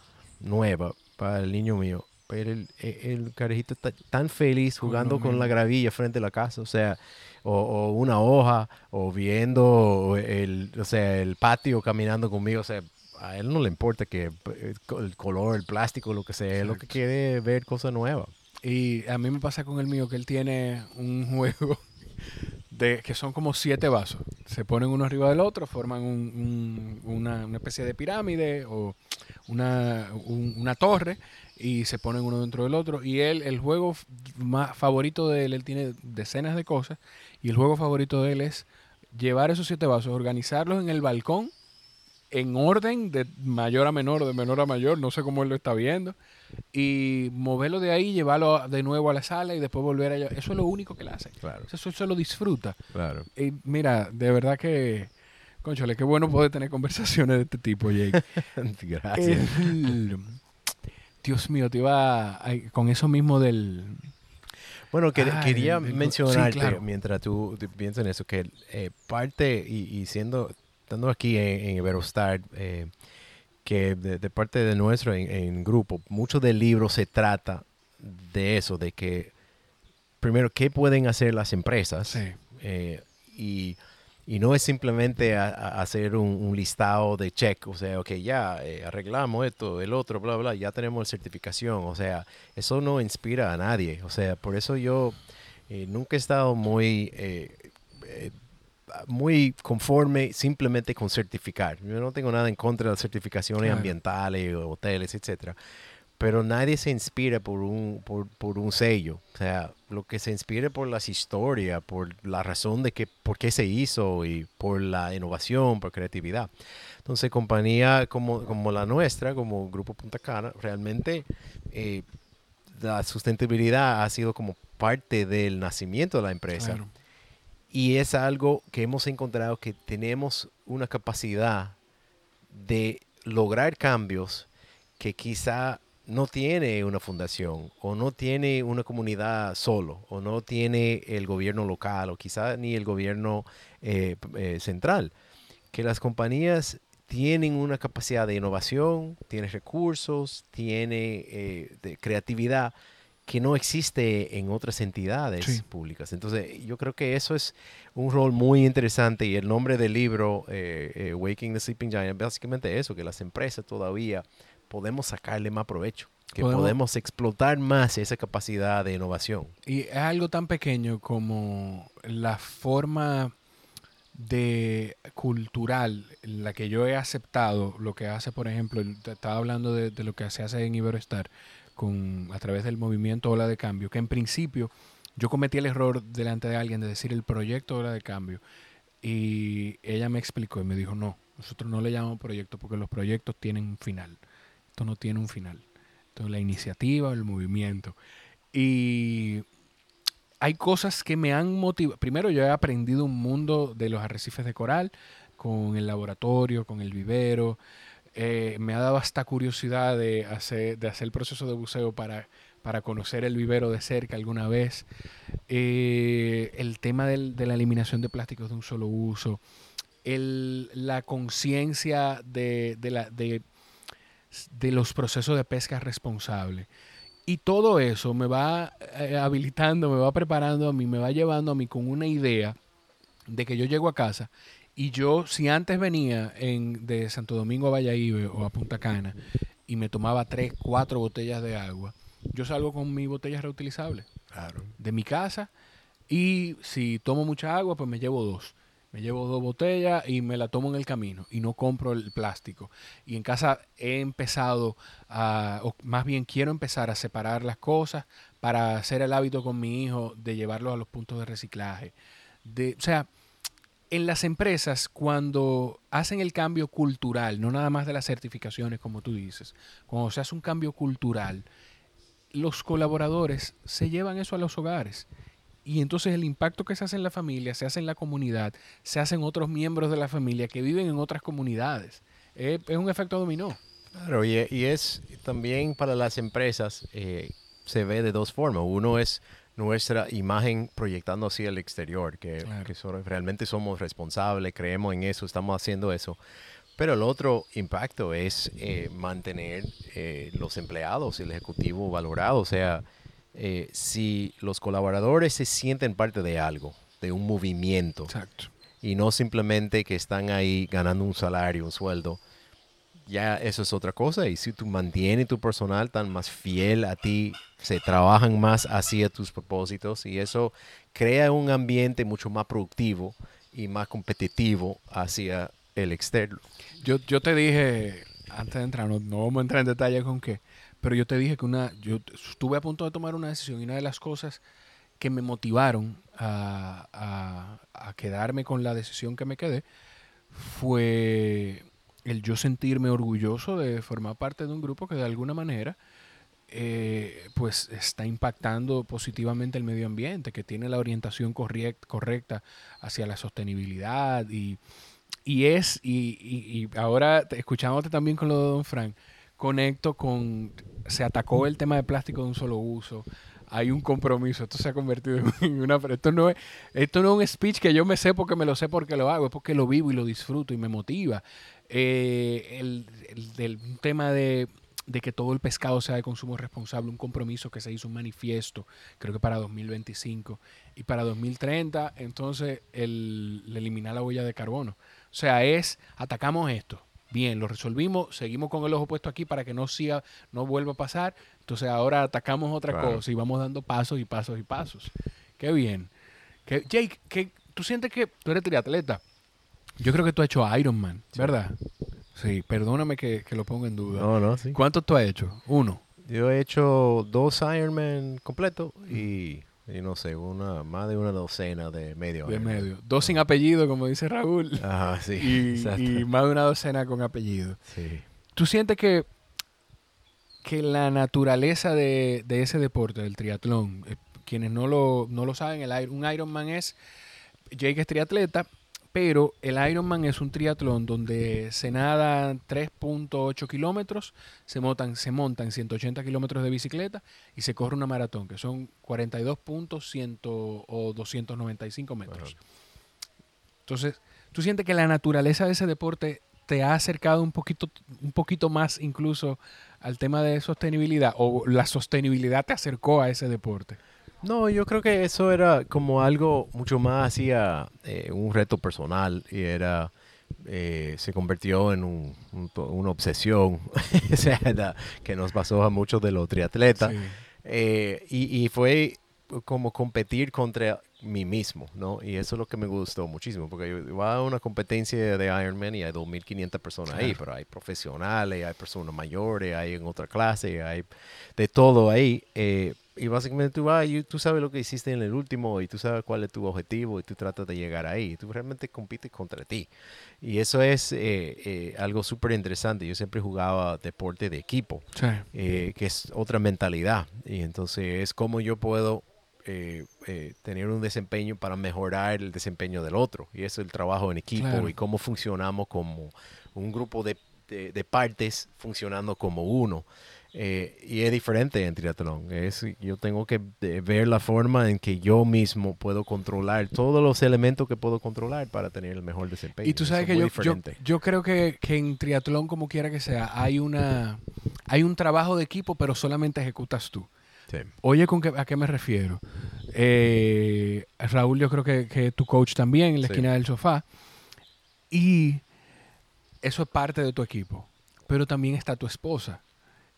S1: nuevas para el niño mío, pero el, el carajito está tan feliz jugando con la gravilla frente a la casa, o sea, o, o, una hoja, o viendo el, o sea, el patio caminando conmigo, o sea, a él no le importa que eh, el color, el plástico, lo que sea, Exacto. lo que quiere ver cosas nuevas.
S2: Y a mí me pasa con el mío que él tiene un juego de que son como siete vasos. Se ponen uno arriba del otro, forman un, un, una, una, especie de pirámide o una, un, una torre y se ponen uno dentro del otro. Y él, el juego más favorito de él, él tiene decenas de cosas y el juego favorito de él es llevar esos siete vasos, organizarlos en el balcón en orden de mayor a menor, de menor a mayor, no sé cómo él lo está viendo, y moverlo de ahí, llevarlo de nuevo a la sala y después volver allá. Eso es lo único que él hace.
S1: Claro.
S2: Eso, eso lo disfruta.
S1: Claro.
S2: Y mira, de verdad que, conchale, qué bueno poder tener conversaciones de este tipo, Jake.
S1: Gracias.
S2: El, Dios mío, te iba a, con eso mismo del...
S1: Bueno, que, quería del, mencionarte, sí, claro. mientras tú, tú, piensas en eso, que eh, parte, y, y siendo estando aquí en, en Iberostar, eh, que de, de, parte de nuestro en, en, grupo, mucho del libro se trata de eso, de que primero, ¿qué pueden hacer las empresas?
S2: Sí.
S1: Eh, y Y no es simplemente hacer un, listado de check, o sea, ok, ya eh, arreglamos esto, el otro, bla, bla, ya tenemos certificación. O sea, eso no inspira a nadie. O sea, por eso yo eh, nunca he estado muy, muy conforme simplemente con certificar. Yo no tengo nada en contra de las certificaciones ambientales, hoteles, etcétera pero nadie se inspira por un, por, un sello. O sea, lo que se inspira por las historias, por la razón de que, por qué se hizo y por la innovación, por creatividad. Entonces, compañía como, como la nuestra, como Grupo Punta Cana, realmente eh, la sustentabilidad ha sido como parte del nacimiento de la empresa. Y es algo que hemos encontrado que tenemos una capacidad de lograr cambios que quizá no tiene una fundación o no tiene una comunidad solo o no tiene el gobierno local o quizá ni el gobierno eh, eh, central. Que las compañías tienen una capacidad de innovación, tienen recursos, tiene eh, de creatividad que no existe en otras entidades públicas. Entonces, yo creo que eso es un rol muy interesante y el nombre del libro, Waking the Sleeping Giant, básicamente eso, que las empresas todavía podemos sacarle más provecho, que podemos, explotar más esa capacidad de innovación.
S2: Y es algo tan pequeño como la forma de cultural en la que yo he aceptado lo que hace, por ejemplo, estaba hablando de, lo que se hace en Iberostar con, a través del movimiento Ola de Cambio, que en principio yo cometí el error delante de alguien de decir el proyecto Ola de Cambio y ella me explicó y me dijo, no, nosotros no le llamamos proyecto porque los proyectos tienen un final. Esto no tiene un final. Esto es la iniciativa, el movimiento. Y hay cosas que me han motivado. Primero, yo he aprendido un mundo de los arrecifes de coral con el laboratorio, con el vivero. Eh, me ha dado hasta curiosidad de hacer, de hacer el proceso de buceo para, para conocer el vivero de cerca alguna vez. Eh, el tema de la eliminación de plásticos de un solo uso. El, la conciencia de, de, la, de de los procesos de pesca responsable. Y todo eso me va eh, habilitando, me va preparando a mí, me va llevando a mí con una idea de que yo llego a casa y yo, si antes venía en, de Santo Domingo a Valladolid o a Punta Cana y me tomaba tres, cuatro botellas de agua, yo salgo con mi botella reutilizable de mi casa y si tomo mucha agua, pues me llevo dos. Me llevo dos botellas y me la tomo en el camino y no compro el plástico. Y en casa he empezado a, o más bien quiero empezar a separar las cosas para hacer el hábito con mi hijo de llevarlo a los puntos de reciclaje. De, o sea, en las empresas cuando hacen el cambio cultural, no nada más de las certificaciones como tú dices, cuando se hace un cambio cultural, los colaboradores se llevan eso a los hogares y entonces el impacto que se hace en la familia, se hace en la comunidad, se hacen otros miembros de la familia que viven en otras comunidades. es un efecto dominó.
S1: Claro, y, es también para las empresas, eh, se ve de dos formas. Uno es nuestra imagen proyectando hacia el exterior, que, realmente somos responsables, creemos en eso, estamos haciendo eso. Pero el otro impacto es eh, mantener eh, los empleados y el ejecutivo valorado. O sea, eh, si los colaboradores se sienten parte de algo, de un movimiento, y no simplemente que están ahí ganando un salario, un sueldo, ya eso es otra cosa. Y si tú mantienes tu personal tan más fiel a ti, se trabajan más hacia tus propósitos y eso crea un ambiente mucho más productivo y más competitivo hacia el externo.
S2: Yo, yo te dije, antes de entrar, no, no vamos a entrar en detalle con qué, pero yo te dije que una, yo estuve a punto de tomar una decisión y una de las cosas que me motivaron a, quedarme con la decisión que me quedé fue el yo sentirme orgulloso de formar parte de un grupo que de alguna manera eh, pues está impactando positivamente el medio ambiente, que tiene la orientación correcta hacia la sostenibilidad y, es, y, y, y ahora escuchándote también con lo de Don Frank, conecto con, se atacó el tema de plástico de un solo uso, hay un compromiso, esto se ha convertido en una... Esto no, es, esto no es un speech que yo me sé porque me lo sé porque lo hago, es porque lo vivo y lo disfruto y me motiva. Eh, el, tema de de que todo el pescado sea de consumo responsable, un compromiso que se hizo, un manifiesto, creo que para 2025 y para 2030, entonces el, eliminar la huella de carbono. O sea, es atacamos esto, bien, lo resolvimos, seguimos con el ojo puesto aquí para que no siga, no vuelva a pasar. Entonces ahora atacamos otra cosa y vamos dando pasos y pasos y pasos. Qué bien. Jake, ¿qué, tú sientes que tú eres triatleta. Yo creo que tú has hecho Ironman, ¿verdad? Sí, perdóname que, lo ponga en duda.
S1: No, no, sí.
S2: ¿Cuántos tú has hecho? Uno.
S1: Yo he hecho dos Ironman completos y, no sé, una más de una docena de medio.
S2: De medio. Dos sin apellido, como dice Raúl.
S1: Ajá, sí.
S2: Y, más de una docena con apellido.
S1: Sí.
S2: ¿Tú sientes que, que la naturaleza de, ese deporte, del triatlón, eh, quienes no lo, no lo saben, el, un Ironman es, Jake es triatleta, pero el Ironman es un triatlón donde se nada 3.8 kilómetros, se montan, se montan 180 kilómetros de bicicleta y se corre una maratón, que son 42.100 o 295 metros. Entonces, ¿tú sientes que la naturaleza de ese deporte te ha acercado un poquito, un poquito más incluso al tema de sostenibilidad o la sostenibilidad te acercó a ese deporte?
S1: No, yo creo que eso era como algo mucho más hacia eh, un reto personal y era eh, se convirtió en un, una obsesión. Que nos pasó a muchos de los triatletas. Eh, y, fue como competir contra mí mismo, ¿no? Y eso es lo que me gustó muchísimo, porque yo iba a una competencia de Ironman y hay 2.500 personas ahí, pero hay profesionales, hay personas mayores, hay en otra clase, hay de todo ahí y básicamente tú vas y tú sabes lo que hiciste en el último y tú sabes cuál es tu objetivo y tú tratas de llegar ahí. Tú realmente compites contra ti. Y eso es eh, eh, algo súper interesante. Yo siempre jugaba deporte de equipo, eh, que es otra mentalidad. Y entonces es como yo puedo tener un desempeño para mejorar el desempeño del otro. Y eso es el trabajo en equipo y cómo funcionamos como un grupo de, de partes funcionando como uno. Eh, y es diferente en triatlón. Es, yo tengo que ver la forma en que yo mismo puedo controlar todos los elementos que puedo controlar para tener el mejor desempeño.
S2: Y tú sabes que yo, yo, creo que, que, en triatlón, como quiera que sea, hay, una, hay un trabajo de equipo, pero solamente ejecutas tú. Oye, ¿con qué, ¿a qué me refiero? Eh, Raúl, yo creo que, que tu coach también en la esquina del sofá. Y eso es parte de tu equipo. Pero también está tu esposa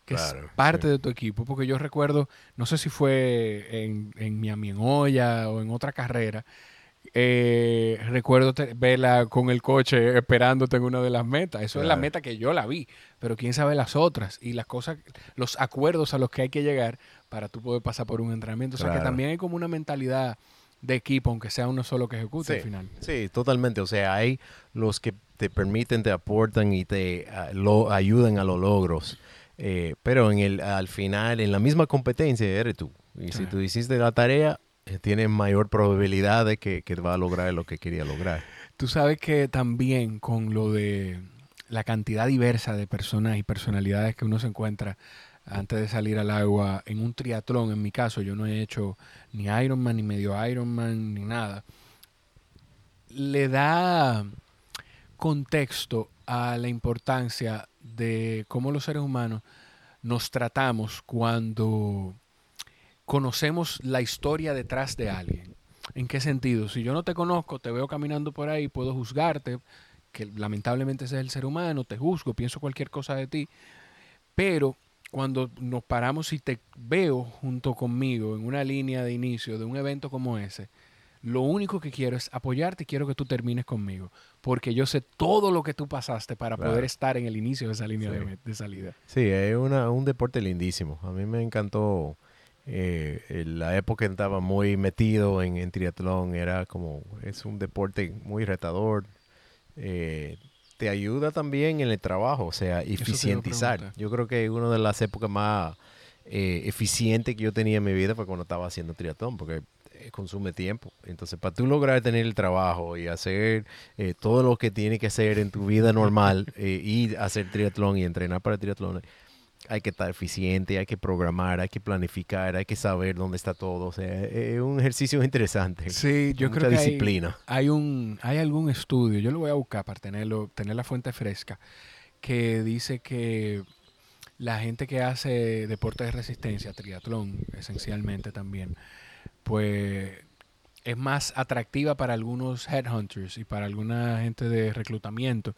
S2: que es parte de tu equipo, porque yo recuerdo, no sé si fue en, en Miami en Olla o en otra carrera, eh, recuerdo verla con el coche esperándote en una de las metas. Eso es la meta que yo la vi, pero quién sabe las otras y las cosas, los acuerdos a los que hay que llegar para tú poder pasar por un entrenamiento. O sea que también hay como una mentalidad de equipo, aunque sea uno solo que ejecute al final.
S1: Sí, totalmente. O sea, hay los que te permiten, te aportan y te ah, lo, ayudan a los logros. Eh, pero en el, al final, en la misma competencia, eres tú. Y si tú hiciste la tarea, eh, tienes mayor probabilidad de que, que va a lograr lo que quería lograr.
S2: Tú sabes que también con lo de la cantidad diversa de personas y personalidades que uno se encuentra antes de salir al agua en un triatlón, en mi caso, yo no he hecho ni Ironman, ni medio Ironman, ni nada, le da contexto a la importancia de cómo los seres humanos nos tratamos cuando conocemos la historia detrás de alguien. ¿En qué sentido? Si yo no te conozco, te veo caminando por ahí, puedo juzgarte, que lamentablemente ese es el ser humano, te juzgo, pienso cualquier cosa de ti, pero cuando nos paramos y te veo junto conmigo en una línea de inicio de un evento como ese, lo único que quiero es apoyarte y quiero que tú termines conmigo, porque yo sé todo lo que tú pasaste para poder estar en el inicio de esa línea de, salida.
S1: Sí, es un deporte lindísimo. A mí me encantó eh, la época en que estaba muy metido en, triatlón. Era como, es un deporte muy retador. Eh, te ayuda también en el trabajo, o sea, eficientizar. Yo creo que una de las épocas más eh, eficientes que yo tenía en mi vida fue cuando estaba haciendo triatlón, porque consume tiempo. Entonces, para tú lograr tener el trabajo y hacer eh, todo lo que tiene que hacer en tu vida normal, eh, a hacer triatlón y entrenar para triatlón, hay que estar eficiente, hay que programar, hay que planificar, hay que saber dónde está todo. O sea, es un ejercicio interesante.
S2: Sí, yo creo que disciplina. Hay, un, hay algún estudio, yo lo voy a buscar para tenerlo, tener la fuente fresca, que dice que la gente que hace deportes de resistencia, triatlón esencialmente también, pues es más atractiva para algunos headhunters y para alguna gente de reclutamiento,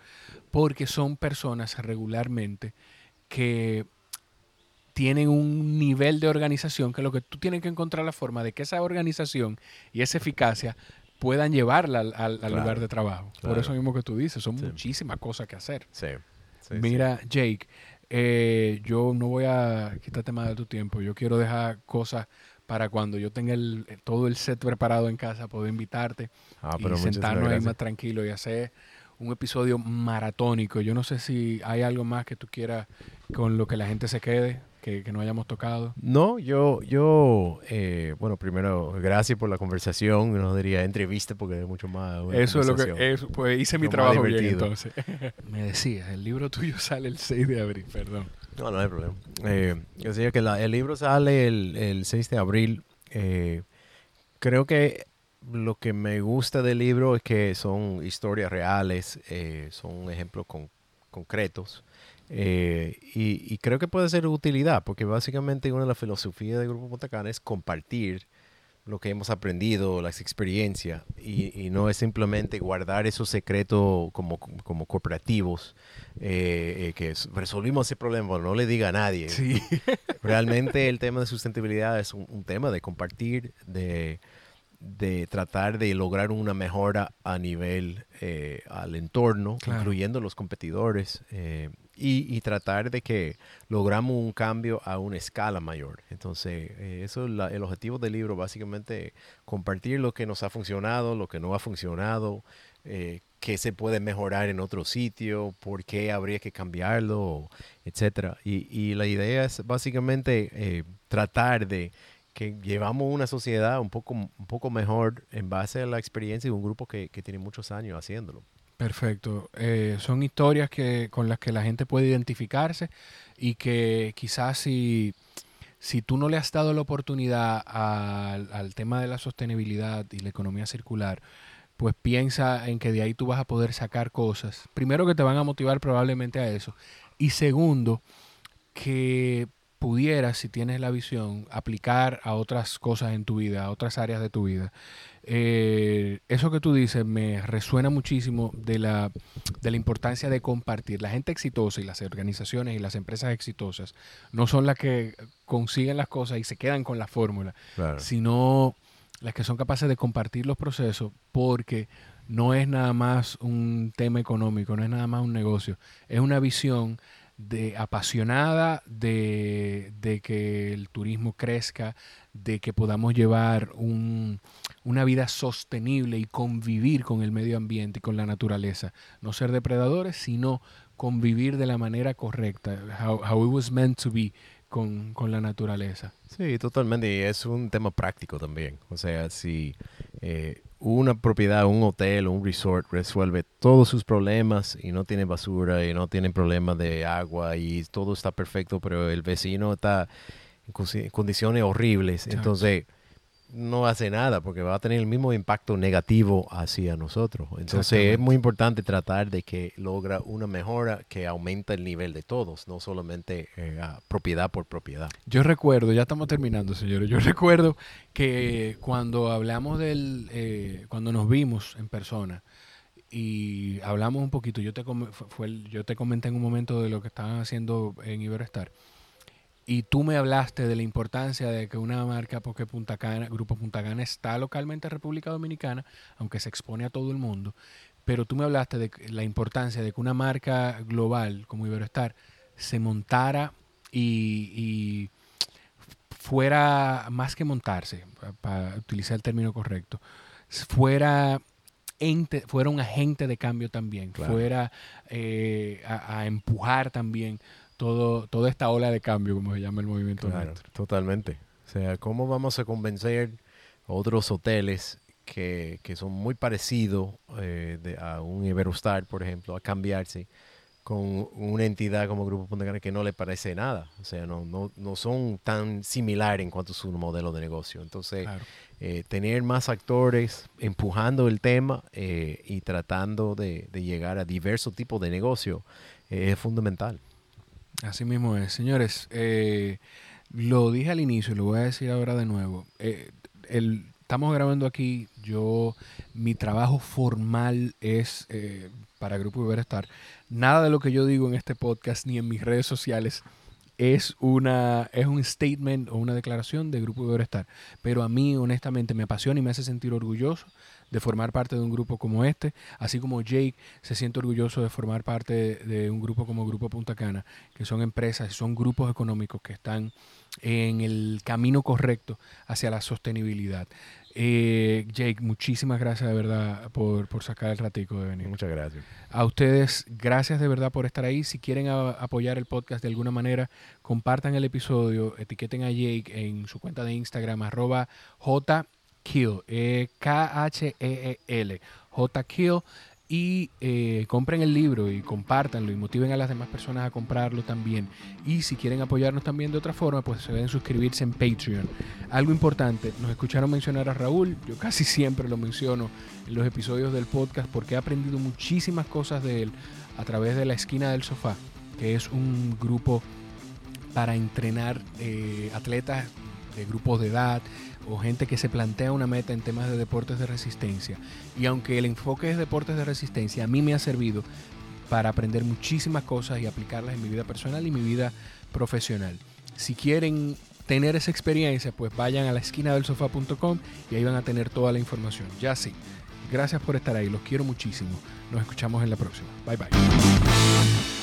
S2: porque son personas regularmente que tienen un nivel de organización que lo que tú tienes que encontrar la forma de que esa organización y esa eficacia puedan llevarla al, lugar de trabajo. Por eso mismo que tú dices, son muchísimas cosas que hacer. Mira, Jake, eh, yo no voy a quitarte más de tu tiempo. Yo quiero dejar cosas para cuando yo tenga el, todo el set preparado en casa, poder invitarte ah, y sentarnos ahí más tranquilo y hacer un episodio maratónico. Yo no sé si hay algo más que tú quieras con lo que la gente se quede que, no hayamos tocado?
S1: No, yo, yo eh, bueno, primero, gracias por la conversación, no diría entrevista porque es mucho más.
S2: Eso es lo que, pues hice mi trabajo bien entonces. Me decías, el libro tuyo sale el 6 de abril, perdón.
S1: No, no hay problema. Eh, yo decía que el libro sale el, el 6 de abril. Eh, creo que lo que me gusta del libro es que son historias reales, son ejemplos concretos. Eh, y, creo que puede ser de utilidad, porque básicamente una de las filosofías del Grupo Punta Cana es compartir lo que hemos aprendido, las experiencias, y, no es simplemente guardar esos secretos como, como cooperativos, eh, eh, que resolvimos ese problema, no le diga a nadie. Realmente el tema de sustentabilidad es un, tema de compartir, de, de, tratar de lograr una mejora a nivel al entorno, incluyendo los competidores y, tratar de que logramos un cambio a una escala mayor. Entonces, eh, eso es el objetivo del libro, básicamente compartir lo que nos ha funcionado, lo que no ha funcionado, eh, qué se puede mejorar en otro sitio, por qué habría que cambiarlo, etc. Y, la idea es básicamente eh, tratar de que llevamos una sociedad un poco, un poco mejor en base a la experiencia de un grupo que tiene muchos años haciéndolo.
S2: Perfecto. Eh, son historias que, con las que la gente puede identificarse y que quizás si, si tú no le has dado la oportunidad al, al tema de la sostenibilidad y la economía circular, pues piensa en que de ahí tú vas a poder sacar cosas. Primero que te van a motivar probablemente a eso. Y segundo, que pudieras, si tienes la visión, aplicar a otras cosas en tu vida, a otras áreas de tu vida. Eh, eso que tú dices me resuena muchísimo de la, de la importancia de compartir. La gente exitosa y las organizaciones y las empresas exitosas no son las que consiguen las cosas y se quedan con la fórmula, sino las que son capaces de compartir los procesos porque no es nada más un tema económico, no es nada más un negocio, es una visión de apasionada de, que el turismo crezca, de que podamos llevar una vida sostenible y convivir con el medio ambiente y con la naturaleza. No ser depredadores, sino convivir de la manera correcta, how, it was meant to be con, con, la naturaleza.
S1: Sí, totalmente. Y es un tema práctico también. O sea, si eh, una propiedad, un hotel, un resort resuelve todos sus problemas y no tiene basura y no tiene problemas de agua y todo está perfecto, pero el vecino está en condiciones horribles, entonces no hace nada porque va a tener el mismo impacto negativo hacia nosotros. Entonces es muy importante tratar de que logra una mejora que aumenta el nivel de todos, no solamente eh, propiedad por propiedad.
S2: Yo recuerdo, ya estamos terminando, señores, yo recuerdo que cuando hablamos del, eh, cuando nos vimos en persona, y hablamos un poquito, yo te, fue, yo te comenté en un momento de lo que estaban haciendo en Iberostar y tú me hablaste de la importancia de que una marca porque Punta Cana, Grupo Punta Cana está localmente en República Dominicana, aunque se expone a todo el mundo, pero tú me hablaste de la importancia de que una marca global como Iberostar se montara y, fuera más que montarse, para, utilizar el término correcto, fuera fuera un agente de cambio también, fuera eh, a, empujar también todo, toda esta ola de cambio, como se llama el movimiento.
S1: Claro, totalmente. O sea, ¿cómo vamos a convencer otros hoteles que, que son muy parecidos eh, a un Iberostar, por ejemplo, a cambiarse con una entidad como Grupo Punta Cana que no le parece nada? O sea, no, no, no son tan similares en cuanto a su modelo de negocio. Entonces, eh, tener más actores empujando el tema eh, y tratando de, de, llegar a diversos tipos de negocio es fundamental.
S2: Así mismo es. Señores, eh, lo dije al inicio y lo voy a decir ahora de nuevo. Eh, estamos grabando aquí, yo, mi trabajo formal es eh, para Grupo Iberestar. Nada de lo que yo digo en este podcast ni en mis redes sociales es, una, es un statement o una declaración de Grupo Iberestar. Pero a mí, honestamente, me apasiona y me hace sentir orgulloso de formar parte de un grupo como este, así como Jake se siente orgulloso de formar parte de, un grupo como Grupo Punta Cana, que son empresas, son grupos económicos que están en el camino correcto hacia la sostenibilidad. Eh, Jake, muchísimas gracias de verdad por, sacar el ratico de venir.
S1: Muchas gracias.
S2: A ustedes, gracias de verdad por estar ahí. Si quieren apoyar el podcast de alguna manera, compartan el episodio, etiqueten a Jake en su cuenta de Instagram, arroba J Kill, eh, K-H-E-E-L, J Kill. Y eh, compren el libro y compártanlo y motiven a las demás personas a comprarlo también. Y si quieren apoyarnos también de otra forma, pues se deben suscribirse en Patreon. Algo importante, nos escucharon mencionar a Raúl, yo casi siempre lo menciono en los episodios del podcast porque he aprendido muchísimas cosas de él a través de la esquina del sofá, que es un grupo para entrenar eh, atletas de grupos de edad, o gente que se plantea una meta en temas de deportes de resistencia. Y aunque el enfoque es deportes de resistencia, a mí me ha servido para aprender muchísimas cosas y aplicarlas en mi vida personal y mi vida profesional. Si quieren tener esa experiencia, pues vayan a la esquina del sofá.com y ahí van a tener toda la información. Ya sí. Gracias por estar ahí, los quiero muchísimo. Nos escuchamos en la próxima. Bye bye.